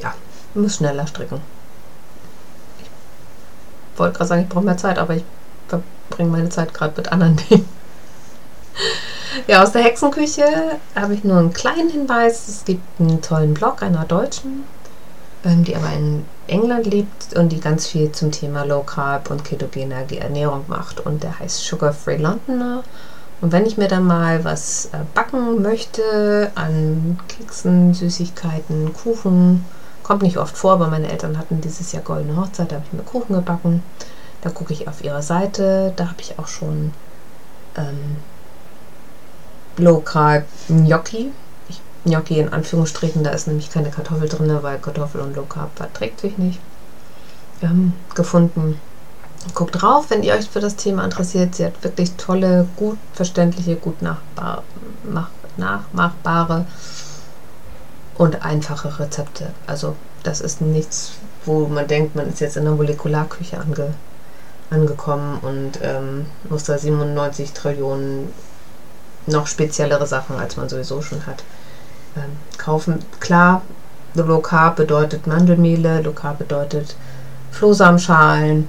ja, muss schneller stricken. Ich wollte gerade sagen, ich brauche mehr Zeit, aber ich verbringe meine Zeit gerade mit anderen Dingen. Ja, aus der Hexenküche habe ich nur einen kleinen Hinweis. Es gibt einen tollen Blog einer Deutschen, die aber in England lebt und die ganz viel zum Thema Low Carb und ketogene Ernährung macht. Und der heißt Sugar Free Londoner. Und wenn ich mir dann mal was äh, backen möchte an Keksen, Süßigkeiten, Kuchen, kommt nicht oft vor, aber meine Eltern hatten dieses Jahr goldene Hochzeit, da habe ich mir Kuchen gebacken. Da gucke ich auf ihrer Seite, da habe ich auch schon ähm, Low Carb Gnocchi Gnocchi in Anführungsstrichen, da ist nämlich keine Kartoffel drin, weil Kartoffel und Low Carb verträgt sich nicht. Ähm, gefunden. Guckt drauf, wenn ihr euch für das Thema interessiert. Sie hat wirklich tolle, gut verständliche, gut nachbar, mach, nachmachbare und einfache Rezepte. Also das ist nichts, wo man denkt, man ist jetzt in der Molekularküche ange, angekommen und ähm, muss da 97 Trillionen noch speziellere Sachen, als man sowieso schon hat ähm, kaufen. Klar, Low Carb bedeutet Mandelmehle, Low Carb bedeutet Flohsamenschalen.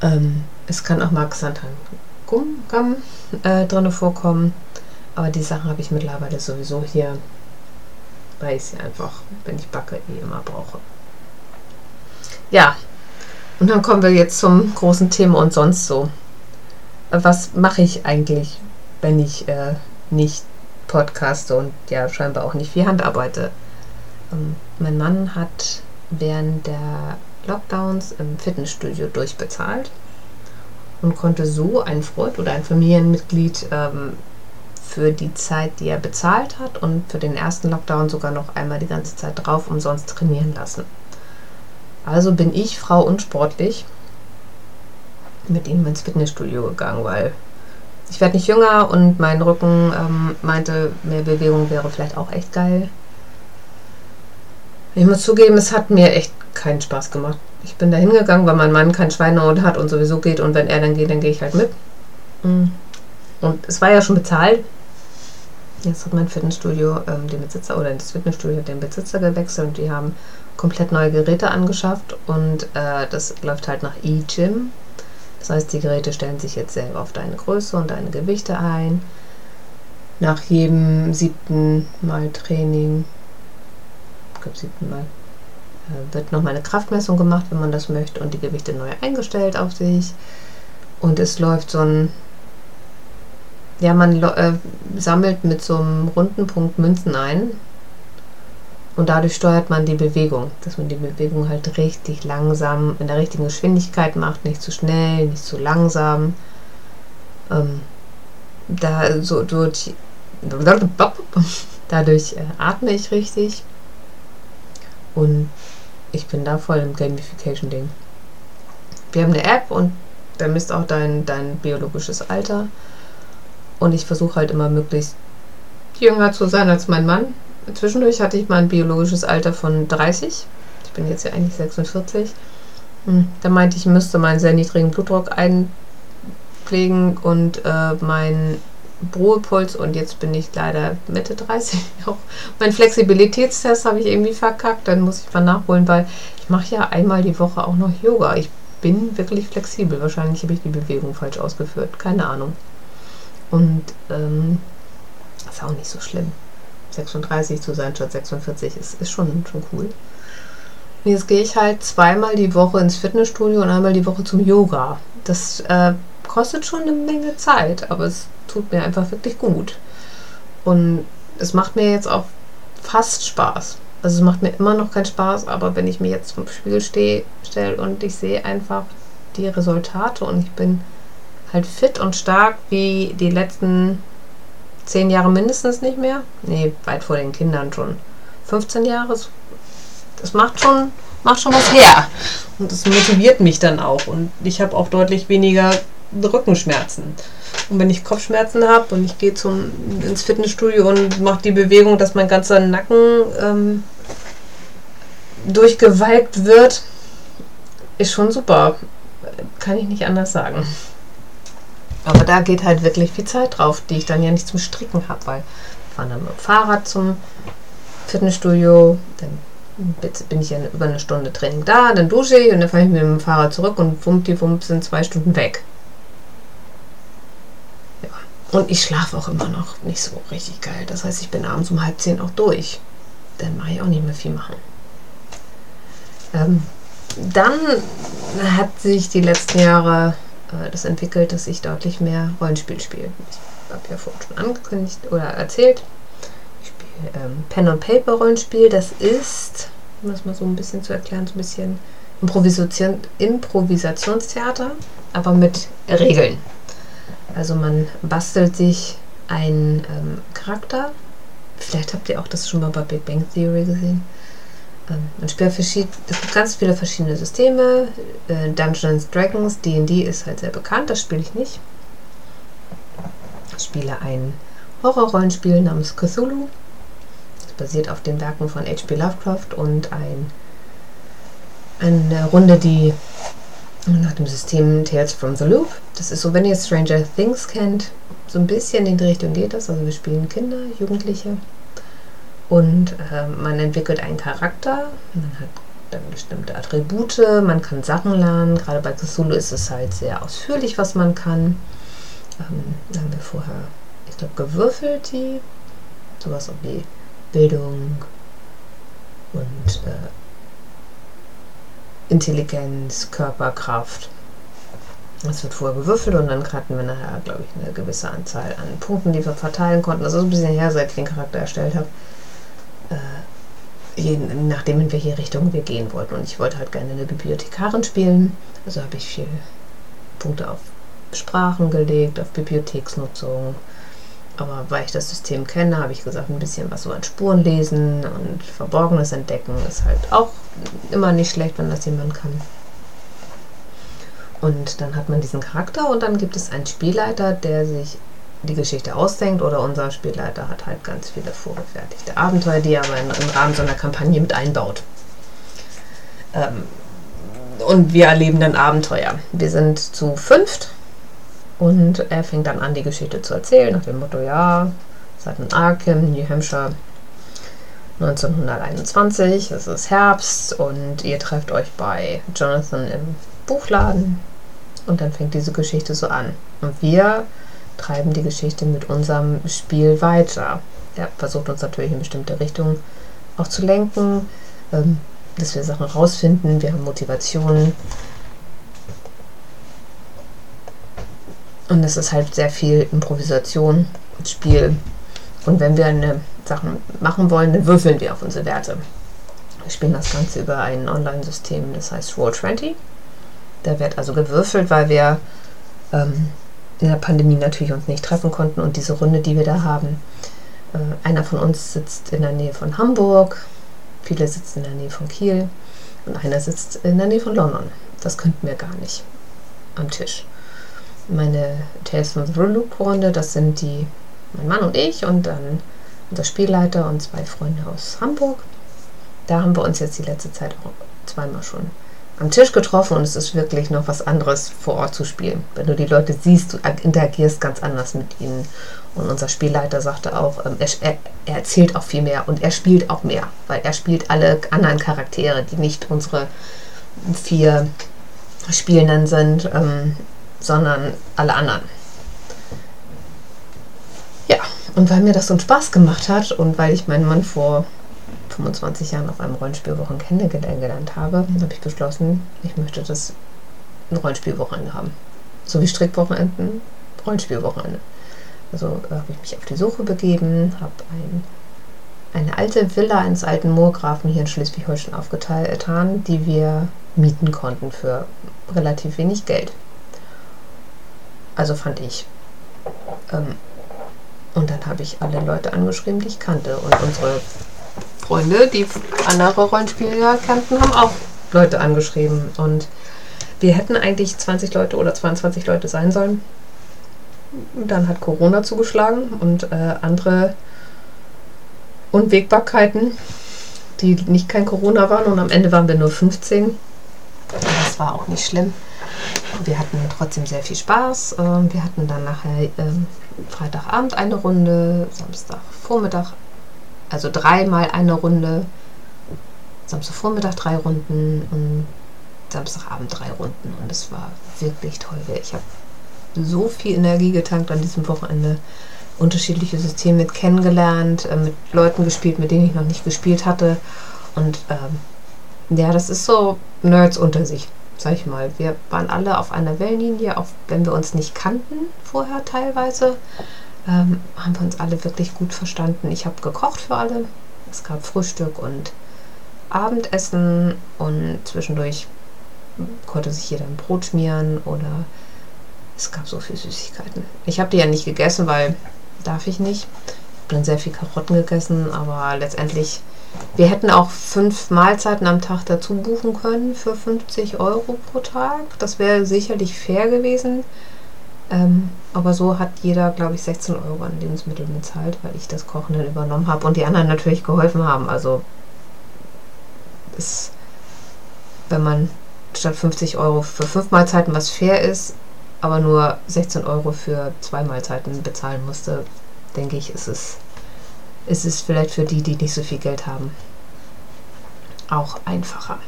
Ähm, es kann auch Marksantan Gum äh, drin vorkommen. Aber die Sachen habe ich mittlerweile sowieso hier, weil ich sie einfach, wenn ich backe, eh immer brauche. Ja, und dann kommen wir jetzt zum großen Thema und sonst so. Was mache ich eigentlich, wenn ich äh, nicht podcaste und ja scheinbar auch nicht viel Hand arbeite. Ähm, mein Mann hat während der Lockdowns im Fitnessstudio durchbezahlt und konnte so einen Freund oder ein Familienmitglied ähm, für die Zeit, die er bezahlt hat und für den ersten Lockdown sogar noch einmal die ganze Zeit drauf umsonst trainieren lassen. Also bin ich, Frau unsportlich, mit ihm ins Fitnessstudio gegangen, weil ich werde nicht jünger und mein Rücken ähm, meinte, mehr Bewegung wäre vielleicht auch echt geil. Ich muss zugeben, es hat mir echt keinen Spaß gemacht. Ich bin da hingegangen, weil mein Mann kein Schweinehund hat und sowieso geht und wenn er dann geht, dann gehe ich halt mit. Mm. Und es war ja schon bezahlt. Jetzt hat mein Fitnessstudio ähm, den Besitzer oder das Fitnessstudio hat den Besitzer gewechselt und die haben komplett neue Geräte angeschafft und äh, das läuft halt nach E-Gym. Das heißt, die Geräte stellen sich jetzt selber auf deine Größe und deine Gewichte ein. Nach jedem siebten Mal Training, glaube siebten Mal, äh, wird nochmal eine Kraftmessung gemacht, wenn man das möchte, und die Gewichte neu eingestellt auf sich. Und es läuft so ein, ja, man äh, sammelt mit so einem runden Punkt Münzen ein und dadurch steuert man die Bewegung, dass man die Bewegung halt richtig langsam in der richtigen Geschwindigkeit macht, nicht zu schnell, nicht zu langsam. Ähm, da so durch, dadurch äh, atme ich richtig und ich bin da voll im Gamification-Ding. Wir haben eine App und der misst auch dein, dein biologisches Alter. Und ich versuche halt immer möglichst jünger zu sein als mein Mann. Zwischendurch hatte ich mal ein biologisches Alter von 30. Ich bin jetzt ja eigentlich 46. Hm, da meinte ich, müsste meinen sehr niedrigen Blutdruck einpflegen und äh, meinen Ruhepuls und jetzt bin ich leider Mitte 30. Auch mein Flexibilitätstest habe ich irgendwie verkackt. Dann muss ich mal nachholen, weil ich mache ja einmal die Woche auch noch Yoga. Ich bin wirklich flexibel. Wahrscheinlich habe ich die Bewegung falsch ausgeführt. Keine Ahnung. Und ähm, ist auch nicht so schlimm. 36 zu sein statt 46 ist, ist schon, schon cool. Und jetzt gehe ich halt zweimal die Woche ins Fitnessstudio und einmal die Woche zum Yoga. Das äh, kostet schon eine Menge Zeit, aber es tut mir einfach wirklich gut. Und es macht mir jetzt auch fast Spaß. Also es macht mir immer noch keinen Spaß, aber wenn ich mir jetzt vom Spiegel stelle und ich sehe einfach die Resultate und ich bin halt fit und stark wie die letzten zehn Jahre mindestens nicht mehr. Nee, weit vor den Kindern schon. 15 Jahre, das macht schon, macht schon was her. Und das motiviert mich dann auch. Und ich habe auch deutlich weniger Rückenschmerzen. Und wenn ich Kopfschmerzen habe und ich gehe ins Fitnessstudio und mache die Bewegung, dass mein ganzer Nacken ähm, durchgewalkt wird, ist schon super. Kann ich nicht anders sagen. Aber da geht halt wirklich viel Zeit drauf, die ich dann ja nicht zum Stricken habe, weil ich fahre dann mit dem Fahrrad zum Fitnessstudio, dann bin ich ja über eine Stunde Training da, dann dusche ich und dann fahre ich mit dem Fahrrad zurück und wump die Wump sind zwei Stunden weg. Und ich schlafe auch immer noch nicht so richtig geil. Das heißt, ich bin abends um halb zehn auch durch. Dann mache ich auch nicht mehr viel machen. Ähm, dann hat sich die letzten Jahre äh, das entwickelt, dass ich deutlich mehr Rollenspiel spiele. Ich habe ja vorhin schon angekündigt oder erzählt. Ich spiele ähm, Pen and Paper Rollenspiel. Das ist, um das mal so ein bisschen zu erklären, so ein bisschen Improvisation, Improvisationstheater, aber mit Regeln. Also man bastelt sich einen ähm, Charakter. Vielleicht habt ihr auch das schon mal bei Big Bang Theory gesehen. Ähm, man spielt verschied es gibt ganz viele verschiedene Systeme. Äh, Dungeons Dragons, D&D ist halt sehr bekannt, das spiele ich nicht. Ich spiele ein Horrorrollenspiel namens Cthulhu. Das basiert auf den Werken von H.P. Lovecraft und ein, eine Runde, die nach dem System Tales from the Loop. Das ist so, wenn ihr Stranger Things kennt, so ein bisschen in die Richtung geht das. Also wir spielen Kinder, Jugendliche und äh, man entwickelt einen Charakter. Man hat dann bestimmte Attribute, man kann Sachen lernen. Gerade bei Cthulhu ist es halt sehr ausführlich, was man kann. Ähm, da haben wir vorher, ich glaube, gewürfelt die. Sowas wie Bildung und äh, Intelligenz, Körperkraft. Es wird vorher gewürfelt und dann hatten wir nachher, glaube ich, eine gewisse Anzahl an Punkten, die wir verteilen konnten. Das ist ein bisschen her, seit ich den Charakter erstellt habe. Äh, je, nachdem, in welche Richtung wir gehen wollten. Und ich wollte halt gerne eine Bibliothekarin spielen. Also habe ich viel Punkte auf Sprachen gelegt, auf Bibliotheksnutzung, aber weil ich das System kenne, habe ich gesagt, ein bisschen was so an Spuren lesen und Verborgenes entdecken ist halt auch immer nicht schlecht, wenn das jemand kann. Und dann hat man diesen Charakter und dann gibt es einen Spielleiter, der sich die Geschichte ausdenkt oder unser Spielleiter hat halt ganz viele vorgefertigte Abenteuer, die er aber im Rahmen so einer Kampagne mit einbaut. Ähm, und wir erleben dann Abenteuer. Wir sind zu fünft und er fängt dann an, die Geschichte zu erzählen, nach dem Motto, ja, seid in Arkham, New Hampshire, 1921, es ist Herbst und ihr trefft euch bei Jonathan im Buchladen und dann fängt diese Geschichte so an. Und wir treiben die Geschichte mit unserem Spiel weiter. Er versucht uns natürlich in bestimmte Richtungen auch zu lenken, ähm, dass wir Sachen rausfinden, wir haben Motivationen Und es ist halt sehr viel Improvisation und Spiel. Und wenn wir eine Sachen machen wollen, dann würfeln wir auf unsere Werte. Wir spielen das Ganze über ein Online-System, das heißt Roll20. Da wird also gewürfelt, weil wir ähm, in der Pandemie natürlich uns nicht treffen konnten und diese Runde, die wir da haben, äh, einer von uns sitzt in der Nähe von Hamburg, viele sitzen in der Nähe von Kiel und einer sitzt in der Nähe von London. Das könnten wir gar nicht am Tisch. meine Tales from the Loop-Runde. Das sind die, mein Mann und ich und dann unser Spielleiter und zwei Freunde aus Hamburg. Da haben wir uns jetzt die letzte Zeit auch zweimal schon am Tisch getroffen und es ist wirklich noch was anderes vor Ort zu spielen. Wenn du die Leute siehst, du interagierst ganz anders mit ihnen. Und unser Spielleiter sagte auch, ähm, er, er, erzählt auch viel mehr und er spielt auch mehr, weil er spielt alle anderen Charaktere, die nicht unsere vier Spielenden sind, ähm, sondern alle anderen. Ja, und weil mir das so einen Spaß gemacht hat und weil ich meinen Mann vor 25 Jahren auf einem Rollenspielwochen kennengelernt habe, habe ich beschlossen, ich möchte das ein Rollenspielwochenende haben. So wie Strickwochenenden, Rollenspielwochenende. Also äh, habe ich mich auf die Suche begeben, habe ein, eine alte Villa eines alten Moorgrafen hier in Schleswig-Holstein aufgetan, die wir mieten konnten für relativ wenig Geld. Also fand ich. Ähm, und dann habe ich alle Leute angeschrieben, die ich kannte. Und unsere Freunde, die andere Rollenspiele kannten, haben auch Leute angeschrieben. Und wir hätten eigentlich 20 Leute oder 22 Leute sein sollen. Dann hat Corona zugeschlagen und äh, andere Unwägbarkeiten, die nicht kein Corona waren. Und am Ende waren wir nur 15. Das war auch nicht schlimm. Wir hatten trotzdem sehr viel Spaß. Ähm, wir hatten dann nachher ähm, Freitagabend eine Runde, Samstagvormittag, also dreimal eine Runde, Samstagvormittag drei Runden und Samstagabend drei Runden. Und es war wirklich toll. Ich habe so viel Energie getankt an diesem Wochenende. Unterschiedliche Systeme kennengelernt, äh, mit Leuten gespielt, mit denen ich noch nicht gespielt hatte. Und ähm, ja, das ist so Nerds unter sich sag ich mal. Wir waren alle auf einer Wellenlinie, auch wenn wir uns nicht kannten vorher teilweise, ähm, haben wir uns alle wirklich gut verstanden. Ich habe gekocht für alle. Es gab Frühstück und Abendessen und zwischendurch konnte sich jeder ein Brot schmieren oder es gab so viele Süßigkeiten. Ich habe die ja nicht gegessen, weil darf ich nicht. Ich habe dann sehr viel Karotten gegessen, aber letztendlich wir hätten auch fünf Mahlzeiten am Tag dazu buchen können für 50 Euro pro Tag. Das wäre sicherlich fair gewesen. Ähm, aber so hat jeder, glaube ich, 16 Euro an Lebensmitteln bezahlt, weil ich das Kochen dann übernommen habe und die anderen natürlich geholfen haben. Also ist, wenn man statt 50 Euro für fünf Mahlzeiten, was fair ist, aber nur 16 Euro für zwei Mahlzeiten bezahlen musste, denke ich, ist es ist es vielleicht für die, die nicht so viel Geld haben, auch einfacher.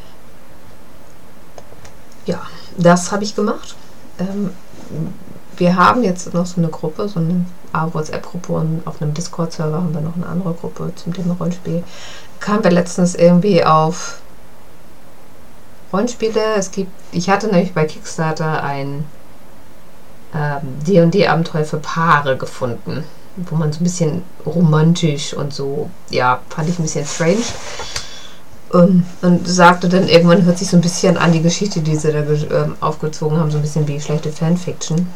Ja, das habe ich gemacht. Ähm, wir haben jetzt noch so eine Gruppe, so eine WhatsApp-Gruppe und auf einem Discord-Server haben wir noch eine andere Gruppe zum Thema Rollenspiel. Kamen wir letztens irgendwie auf Rollenspiele. Es gibt, ich hatte nämlich bei Kickstarter ein D&D-Abenteuer ähm, für Paare gefunden wo man so ein bisschen romantisch und so, ja, fand ich ein bisschen strange. Ähm, und sagte dann irgendwann, hört sich so ein bisschen an die Geschichte, die sie da ähm, aufgezogen haben, so ein bisschen wie schlechte Fanfiction.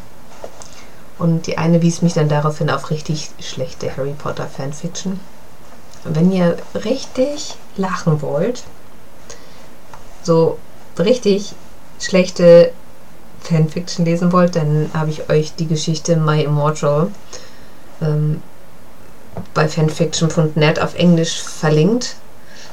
Und die eine wies mich dann daraufhin auf richtig schlechte Harry Potter Fanfiction. Wenn ihr richtig lachen wollt, so richtig schlechte Fanfiction lesen wollt, dann habe ich euch die Geschichte My Immortal ähm, bei fanfiction.net auf Englisch verlinkt.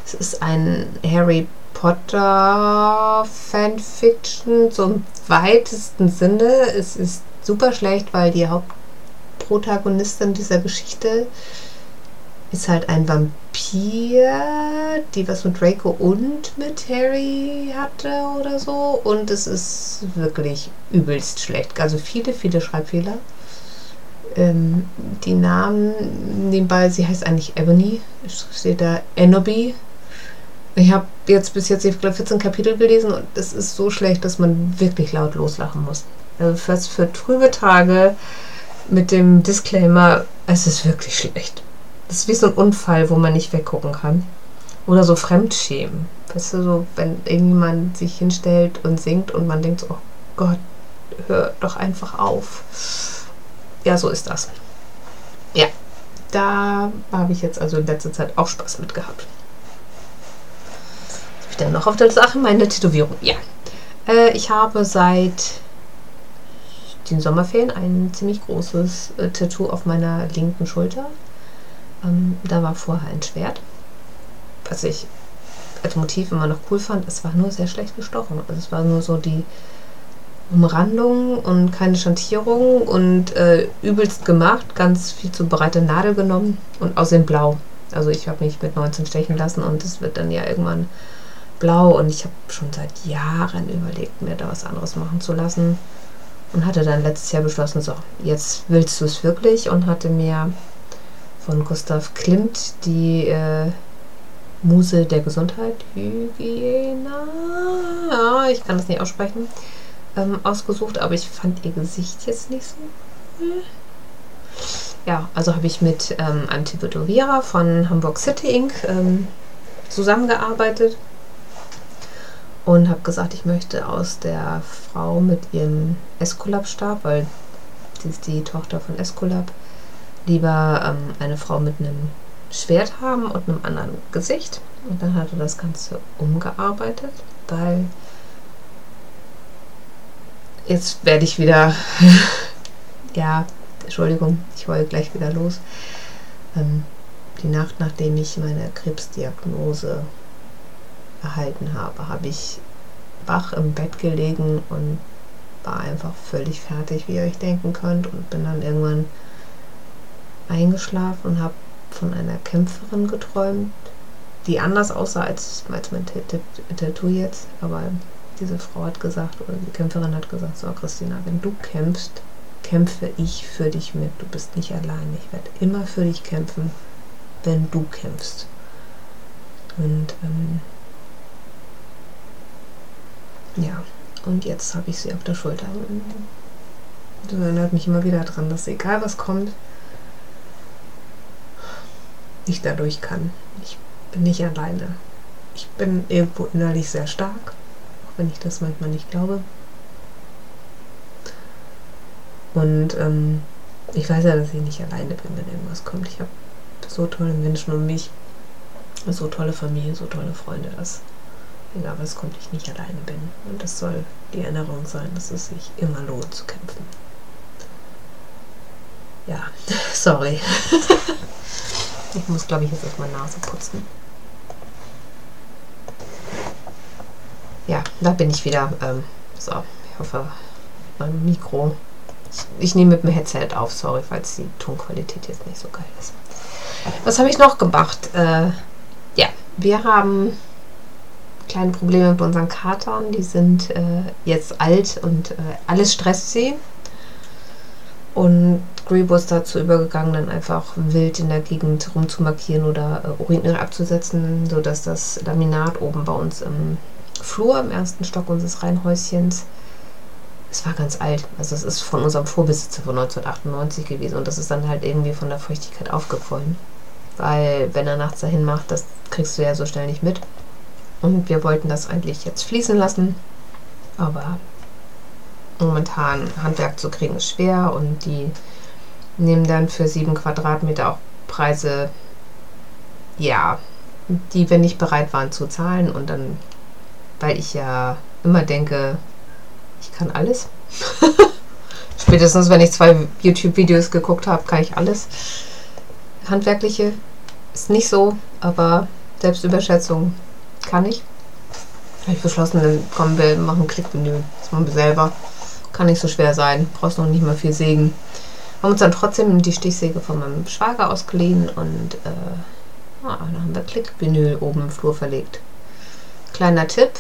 Es ist ein Harry Potter Fanfiction zum weitesten Sinne. Es ist super schlecht, weil die Hauptprotagonistin dieser Geschichte ist halt ein Vampir, die was mit Draco und mit Harry hatte oder so. Und es ist wirklich übelst schlecht. Also viele, viele Schreibfehler ähm, die Namen nebenbei, sie heißt eigentlich Ebony, steht da Enoby. Ich habe jetzt bis jetzt, ich glaube, 14 Kapitel gelesen und es ist so schlecht, dass man wirklich laut loslachen muss. Also für, für trübe Tage mit dem Disclaimer, es ist wirklich schlecht. Das ist wie so ein Unfall, wo man nicht weggucken kann. Oder so Fremdschämen. Weißt du, so, wenn irgendjemand sich hinstellt und singt und man denkt so, oh Gott, hör doch einfach auf ja, so ist das. Ja, da habe ich jetzt also in letzter Zeit auch Spaß mit gehabt. Was habe ich denn noch auf der Sache? Meine Tätowierung. Ja. Äh, ich habe seit den Sommerferien ein ziemlich großes äh, Tattoo auf meiner linken Schulter. Ähm, da war vorher ein Schwert, was ich als Motiv immer noch cool fand. Es war nur sehr schlecht gestochen. Also es war nur so die Umrandung und keine Schantierung und äh, übelst gemacht, ganz viel zu breite Nadel genommen und außerdem blau. Also ich habe mich mit 19 stechen lassen und es wird dann ja irgendwann blau und ich habe schon seit Jahren überlegt, mir da was anderes machen zu lassen und hatte dann letztes Jahr beschlossen, so, jetzt willst du es wirklich und hatte mir von Gustav Klimt die äh, Muse der Gesundheit, Hygiene, ja, ich kann das nicht aussprechen, ähm, ausgesucht, aber ich fand ihr Gesicht jetzt nicht so. Ja, also habe ich mit ähm, Tätowierer von Hamburg City Inc. Ähm, zusammengearbeitet und habe gesagt, ich möchte aus der Frau mit ihrem Esculap-Stab, weil sie ist die Tochter von Esculap, lieber ähm, eine Frau mit einem Schwert haben und einem anderen Gesicht. Und dann hat er das Ganze umgearbeitet, weil jetzt werde ich wieder, ja, Entschuldigung, ich heule gleich wieder los. Ähm, die Nacht, nachdem ich meine Krebsdiagnose erhalten habe, habe ich wach im Bett gelegen und war einfach völlig fertig, wie ihr euch denken könnt, und bin dann irgendwann eingeschlafen und habe von einer Kämpferin geträumt, die anders aussah als, als mein Tattoo jetzt. Aber diese Frau hat gesagt, oder die Kämpferin hat gesagt, so Christina, wenn du kämpfst, kämpfe ich für dich mit. Du bist nicht allein. Ich werde immer für dich kämpfen, wenn du kämpfst. Und ähm, ja, und jetzt habe ich sie auf der Schulter. Das erinnert mich immer wieder daran, dass egal was kommt, ich dadurch kann. Ich bin nicht alleine. Ich bin irgendwo innerlich sehr stark, auch wenn ich das manchmal nicht glaube. Und ähm, ich weiß ja, dass ich nicht alleine bin, wenn irgendwas kommt. Ich habe so tolle Menschen um mich, so tolle Familie, so tolle Freunde, dass was kommt, ich nicht alleine bin. Und das soll die Erinnerung sein, dass es sich immer lohnt zu kämpfen. Ja, sorry. ich muss, glaube ich, jetzt erstmal Nase putzen. Ja, da bin ich wieder. Ähm, so, ich hoffe, mein Mikro. Ich, ich nehme mit dem Headset auf, sorry, falls die Tonqualität jetzt nicht so geil ist. Was habe ich noch gemacht? Äh, ja, wir haben kleine Probleme mit unseren Katern. Die sind äh, jetzt alt und äh, alles stresst sie. Und Grebo ist dazu übergegangen, dann einfach wild in der Gegend rumzumarkieren oder äh, Urin abzusetzen, sodass das Laminat oben bei uns im Flur, im ersten Stock unseres Reihenhäuschens, es war ganz alt. Also es ist von unserem Vorbesitzer von 1998 gewesen und das ist dann halt irgendwie von der Feuchtigkeit aufgefallen. Weil wenn er nachts dahin macht, das kriegst du ja so schnell nicht mit. Und wir wollten das eigentlich jetzt fließen lassen, aber momentan Handwerk zu kriegen ist schwer und die nehmen dann für sieben Quadratmeter auch Preise, ja, die wir nicht bereit waren zu zahlen und dann, weil ich ja immer denke, ich kann alles. Spätestens, wenn ich zwei YouTube-Videos geguckt habe, kann ich alles. Handwerkliche ist nicht so, aber Selbstüberschätzung kann ich. Habe ich beschlossen, kommen wir machen Klickmenü. Das machen wir selber. Kann nicht so schwer sein. Brauchst noch nicht mal viel sägen. Haben uns dann trotzdem die Stichsäge von meinem Schwager ausgeliehen und äh, ah, dann haben wir Klickmenü oben im Flur verlegt. Kleiner Tipp.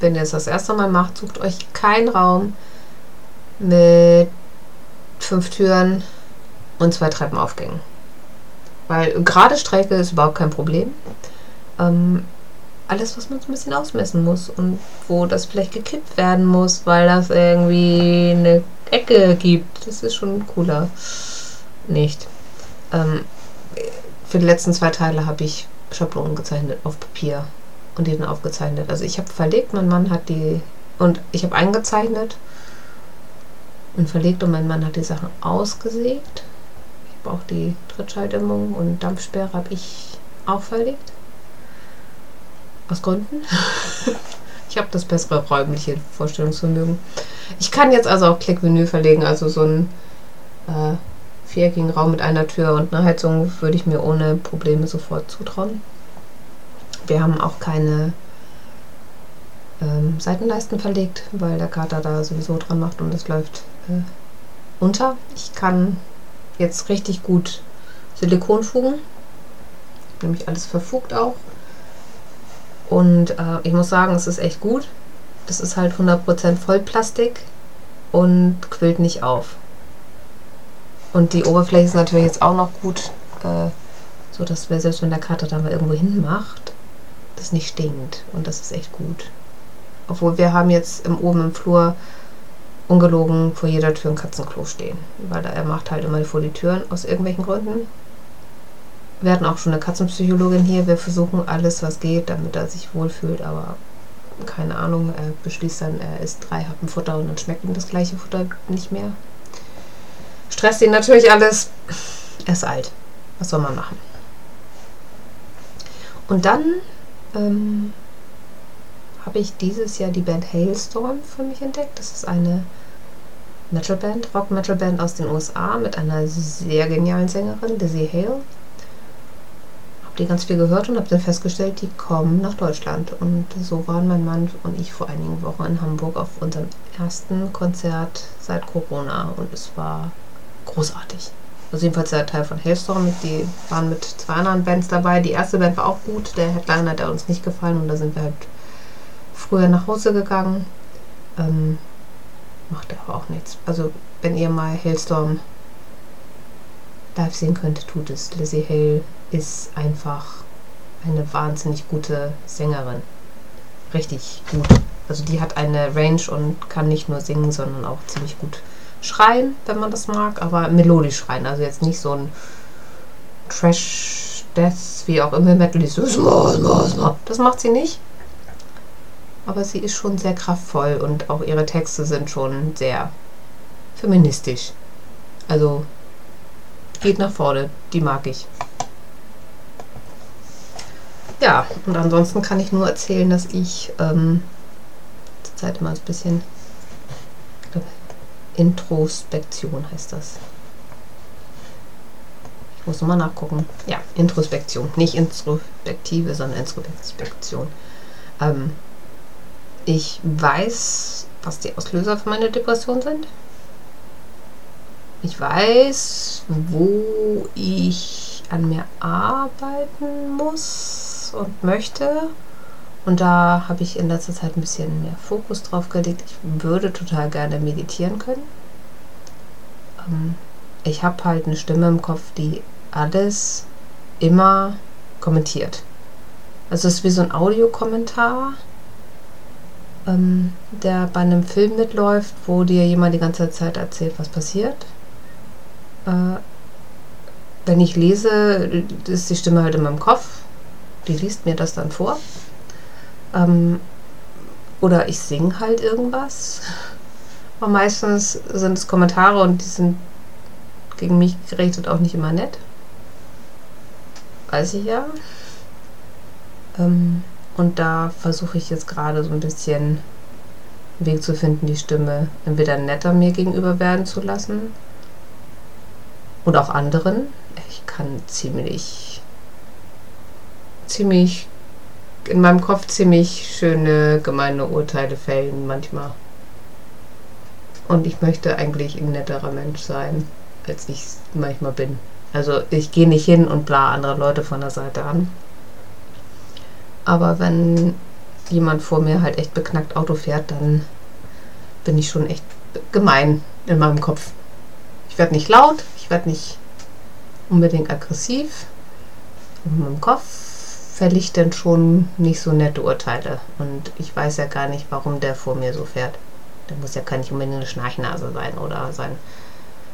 Wenn ihr es das erste Mal macht, sucht euch keinen Raum mit fünf Türen und zwei Treppenaufgängen. Weil gerade Strecke ist überhaupt kein Problem ähm, alles, was man so ein bisschen ausmessen muss und wo das vielleicht gekippt werden muss, weil das irgendwie eine Ecke gibt. Das ist schon cooler. Nicht. Ähm, für die letzten zwei Teile habe ich Schablonen gezeichnet auf Papier und die dann aufgezeichnet. Also ich habe verlegt, mein Mann hat die und ich habe eingezeichnet und verlegt und mein Mann hat die Sachen ausgesägt. Ich brauche die Trittschalldämmung und Dampfsperre habe ich auch verlegt. Aus Gründen. ich habe das bessere räumliche Vorstellungsvermögen. Ich kann jetzt also auch Klickmenü verlegen, also so ein äh, viereckigen Raum mit einer Tür und einer Heizung würde ich mir ohne Probleme sofort zutrauen. Wir haben auch keine ähm, Seitenleisten verlegt, weil der Kater da sowieso dran macht und es läuft äh, unter. Ich kann jetzt richtig gut Silikon fugen, nämlich alles verfugt auch. Und äh, ich muss sagen, es ist echt gut. Das ist halt 100% Vollplastik und quillt nicht auf. Und die Oberfläche ist natürlich jetzt auch noch gut, äh, so dass wir selbst wenn der Kater da mal irgendwo hin macht, das nicht stinkt. Und das ist echt gut. Obwohl wir haben jetzt im, oben im Flur ungelogen vor jeder Tür ein Katzenklo stehen. Weil er macht halt immer vor die Türen aus irgendwelchen Gründen. Wir hatten auch schon eine Katzenpsychologin hier. Wir versuchen alles, was geht, damit er sich wohlfühlt, aber keine Ahnung, er beschließt dann, er isst drei Happen Futter und dann schmeckt ihm das gleiche Futter nicht mehr stresst ihn natürlich alles. Er ist alt. Was soll man machen? Und dann ähm, habe ich dieses Jahr die Band Hailstorm für mich entdeckt. Das ist eine Metalband, Rock-Metal-Band aus den USA mit einer sehr genialen Sängerin, Lizzie Hale. Die ganz viel gehört und habe dann festgestellt, die kommen nach Deutschland. Und so waren mein Mann und ich vor einigen Wochen in Hamburg auf unserem ersten Konzert seit Corona. Und es war großartig. Also jedenfalls der Teil von Hailstorm, die waren mit zwei anderen Bands dabei. Die erste Band war auch gut, der Headliner hat uns nicht gefallen und da sind wir halt früher nach Hause gegangen. Ähm, macht aber auch nichts. Also wenn ihr mal Hailstorm live sehen könnt, tut es. Lizzie Hale ist einfach eine wahnsinnig gute Sängerin. Richtig gut. Also die hat eine Range und kann nicht nur singen, sondern auch ziemlich gut schreien, wenn man das mag, aber melodisch schreien. Also jetzt nicht so ein Trash Death, wie auch immer Metal ist. Das macht sie nicht. Aber sie ist schon sehr kraftvoll und auch ihre Texte sind schon sehr feministisch. Also geht nach vorne, die mag ich. Ja, und ansonsten kann ich nur erzählen, dass ich ähm, zurzeit immer ein bisschen Introspektion heißt das. Ich muss nochmal nachgucken. Ja, Introspektion. Nicht Introspektive, sondern Introspektion. Ähm, ich weiß, was die Auslöser für meine Depression sind. Ich weiß, wo ich an mir arbeiten muss und möchte. Und da habe ich in letzter Zeit ein bisschen mehr Fokus drauf gelegt. Ich würde total gerne meditieren können. Ähm, ich habe halt eine Stimme im Kopf, die alles immer kommentiert. Also es ist wie so ein Audiokommentar, ähm, der bei einem Film mitläuft, wo dir jemand die ganze Zeit erzählt, was passiert. Äh, wenn ich lese, ist die Stimme halt in meinem Kopf. Die liest mir das dann vor. Ähm, oder ich singe halt irgendwas. Aber meistens sind es Kommentare und die sind gegen mich gerichtet auch nicht immer nett. Weiß ich ja. Ähm, und da versuche ich jetzt gerade so ein bisschen einen Weg zu finden, die Stimme entweder netter mir gegenüber werden zu lassen und auch anderen. Ich kann ziemlich, ziemlich in meinem Kopf ziemlich schöne, gemeine Urteile fällen manchmal. Und ich möchte eigentlich ein netterer Mensch sein, als ich manchmal bin. Also ich gehe nicht hin und bla andere Leute von der Seite an. Aber wenn jemand vor mir halt echt beknackt Auto fährt, dann bin ich schon echt gemein in meinem Kopf. Ich werde nicht laut, ich werde nicht unbedingt aggressiv. In meinem Kopf fälle ich denn schon nicht so nette Urteile. Und ich weiß ja gar nicht, warum der vor mir so fährt. Der muss ja gar nicht unbedingt eine Schnarchnase sein oder seinen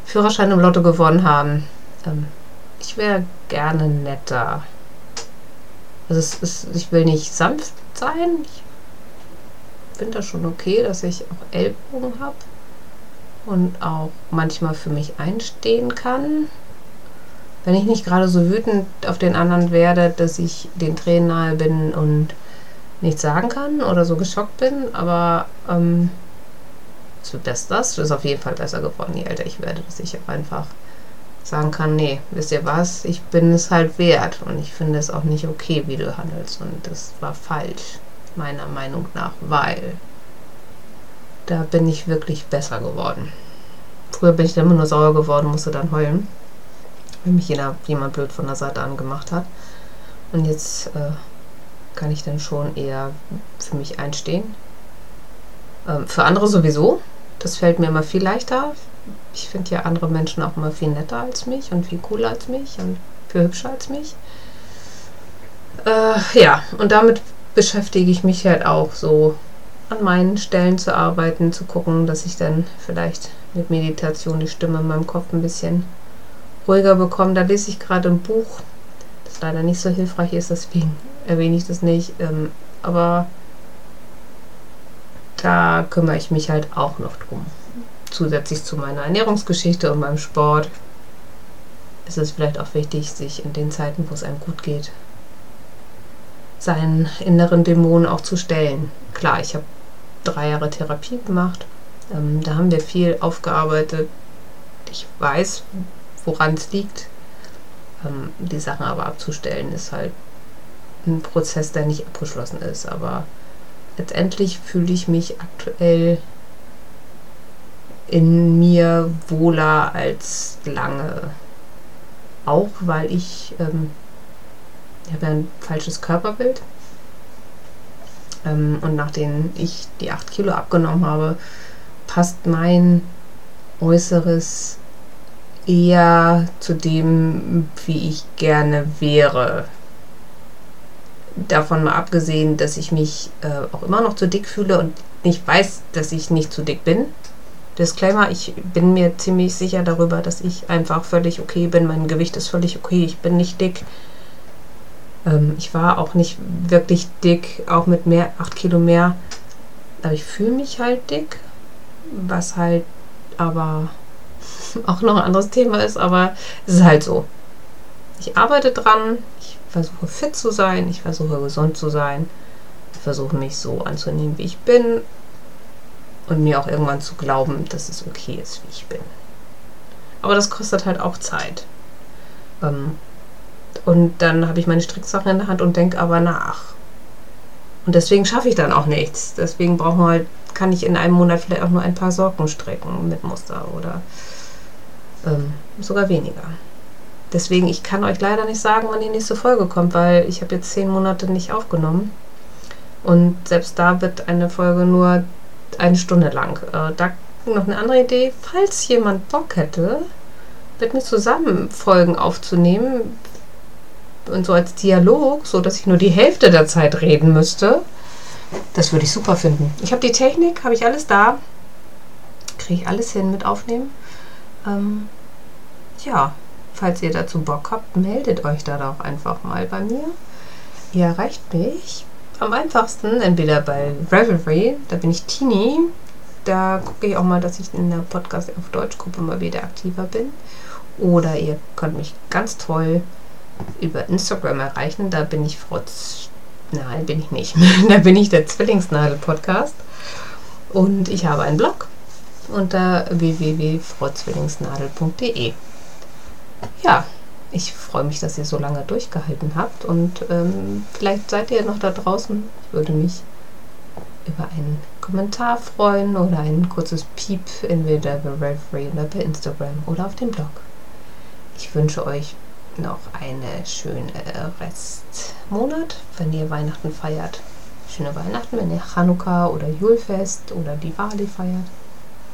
Führerschein im Lotto gewonnen haben. Ähm, ich wäre gerne netter. Also es ist, ich will nicht sanft sein. Ich finde das schon okay, dass ich auch Ellbogen habe und auch manchmal für mich einstehen kann wenn ich nicht gerade so wütend auf den anderen werde, dass ich den Tränen nahe bin und nichts sagen kann oder so geschockt bin, aber ähm, Also das, das ist auf jeden Fall besser geworden, je älter ich werde, dass ich einfach sagen kann, nee, wisst ihr was, ich bin es halt wert und ich finde es auch nicht okay, wie du handelst und das war falsch, meiner Meinung nach, weil da bin ich wirklich besser geworden. Früher bin ich dann immer nur sauer geworden, musste dann heulen, wenn mich jeder, jemand blöd von der Seite angemacht hat. Und jetzt äh, kann ich dann schon eher für mich einstehen. Ähm, für andere sowieso. Das fällt mir immer viel leichter. Ich finde ja andere Menschen auch immer viel netter als mich und viel cooler als mich und viel hübscher als mich. Äh, ja, und damit beschäftige ich mich halt auch so an meinen Stellen zu arbeiten, zu gucken, dass ich dann vielleicht mit Meditation die Stimme in meinem Kopf ein bisschen ruhiger bekomme. Da lese ich gerade ein Buch, das leider nicht so hilfreich ist, deswegen erwähne ich das nicht. Ähm, aber da kümmere ich mich halt auch noch drum. Zusätzlich zu meiner Ernährungsgeschichte und meinem Sport ist es vielleicht auch wichtig, sich in den Zeiten, wo es einem gut geht, seinen inneren Dämonen auch zu stellen. Klar, ich habe drei Jahre Therapie gemacht. Ähm, da haben wir viel aufgearbeitet. Ich weiß, woran es liegt. Ähm, die Sachen aber abzustellen ist halt ein Prozess, der nicht abgeschlossen ist. Aber letztendlich fühle ich mich aktuell in mir wohler als lange. Auch weil ich, ähm, ich habe ja ein falsches Körperbild. Ähm, und nachdem ich die 8 Kilo abgenommen habe, passt mein Äußeres eher zu dem, wie ich gerne wäre davon mal abgesehen, dass ich mich äh, auch immer noch zu dick fühle und nicht weiß, dass ich nicht zu dick bin. Disclaimer, ich bin mir ziemlich sicher darüber, dass ich einfach völlig okay bin. Mein Gewicht ist völlig okay. Ich bin nicht dick. Ähm, ich war auch nicht wirklich dick, auch mit mehr, 8 Kilo mehr. Aber ich fühle mich halt dick, was halt aber auch noch ein anderes Thema ist, aber es ist halt so. Ich arbeite dran, versuche fit zu sein, ich versuche gesund zu sein, ich versuche mich so anzunehmen, wie ich bin und mir auch irgendwann zu glauben, dass es okay ist, wie ich bin. Aber das kostet halt auch Zeit. Ähm, und dann habe ich meine Stricksachen in der Hand und denke aber nach. Und deswegen schaffe ich dann auch nichts. Deswegen brauchen wir halt, kann ich in einem Monat vielleicht auch nur ein paar Socken stricken mit Muster oder ähm, sogar weniger. Deswegen, ich kann euch leider nicht sagen, wann die nächste Folge kommt, weil ich habe jetzt zehn Monate nicht aufgenommen. Und selbst da wird eine Folge nur eine Stunde lang. Äh, da noch eine andere Idee, falls jemand Bock hätte, mit mir zusammen Folgen aufzunehmen und so als Dialog, so dass ich nur die Hälfte der Zeit reden müsste. Das würde ich super finden. Ich habe die Technik, habe ich alles da. Kriege ich alles hin mit aufnehmen. Ähm, ja, Falls ihr dazu Bock habt, meldet euch da doch einfach mal bei mir. Ihr erreicht mich am einfachsten entweder bei Revelry, da bin ich Tini. Da gucke ich auch mal, dass ich in der Podcast auf Deutschgruppe mal wieder aktiver bin. Oder ihr könnt mich ganz toll über Instagram erreichen. Da bin ich Frotz. Nein, bin ich nicht. da bin ich der Zwillingsnadel-Podcast. Und ich habe einen Blog unter www.frotzwillingsnadel.de ja, ich freue mich, dass ihr so lange durchgehalten habt und ähm, vielleicht seid ihr noch da draußen. Ich würde mich über einen Kommentar freuen oder ein kurzes Piep entweder bei Reverie oder bei Instagram oder auf dem Blog. Ich wünsche euch noch eine schöne Restmonat, wenn ihr Weihnachten feiert. Schöne Weihnachten, wenn ihr Chanukka oder Julfest oder Diwali feiert.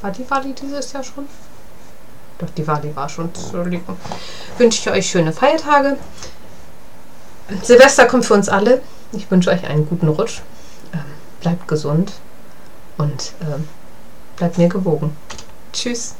War Diwali dieses Jahr schon? Doch, die Wali war schon. Entschuldigung. Wünsche ich euch schöne Feiertage. Silvester kommt für uns alle. Ich wünsche euch einen guten Rutsch. Ähm, bleibt gesund und ähm, bleibt mir gewogen. Tschüss.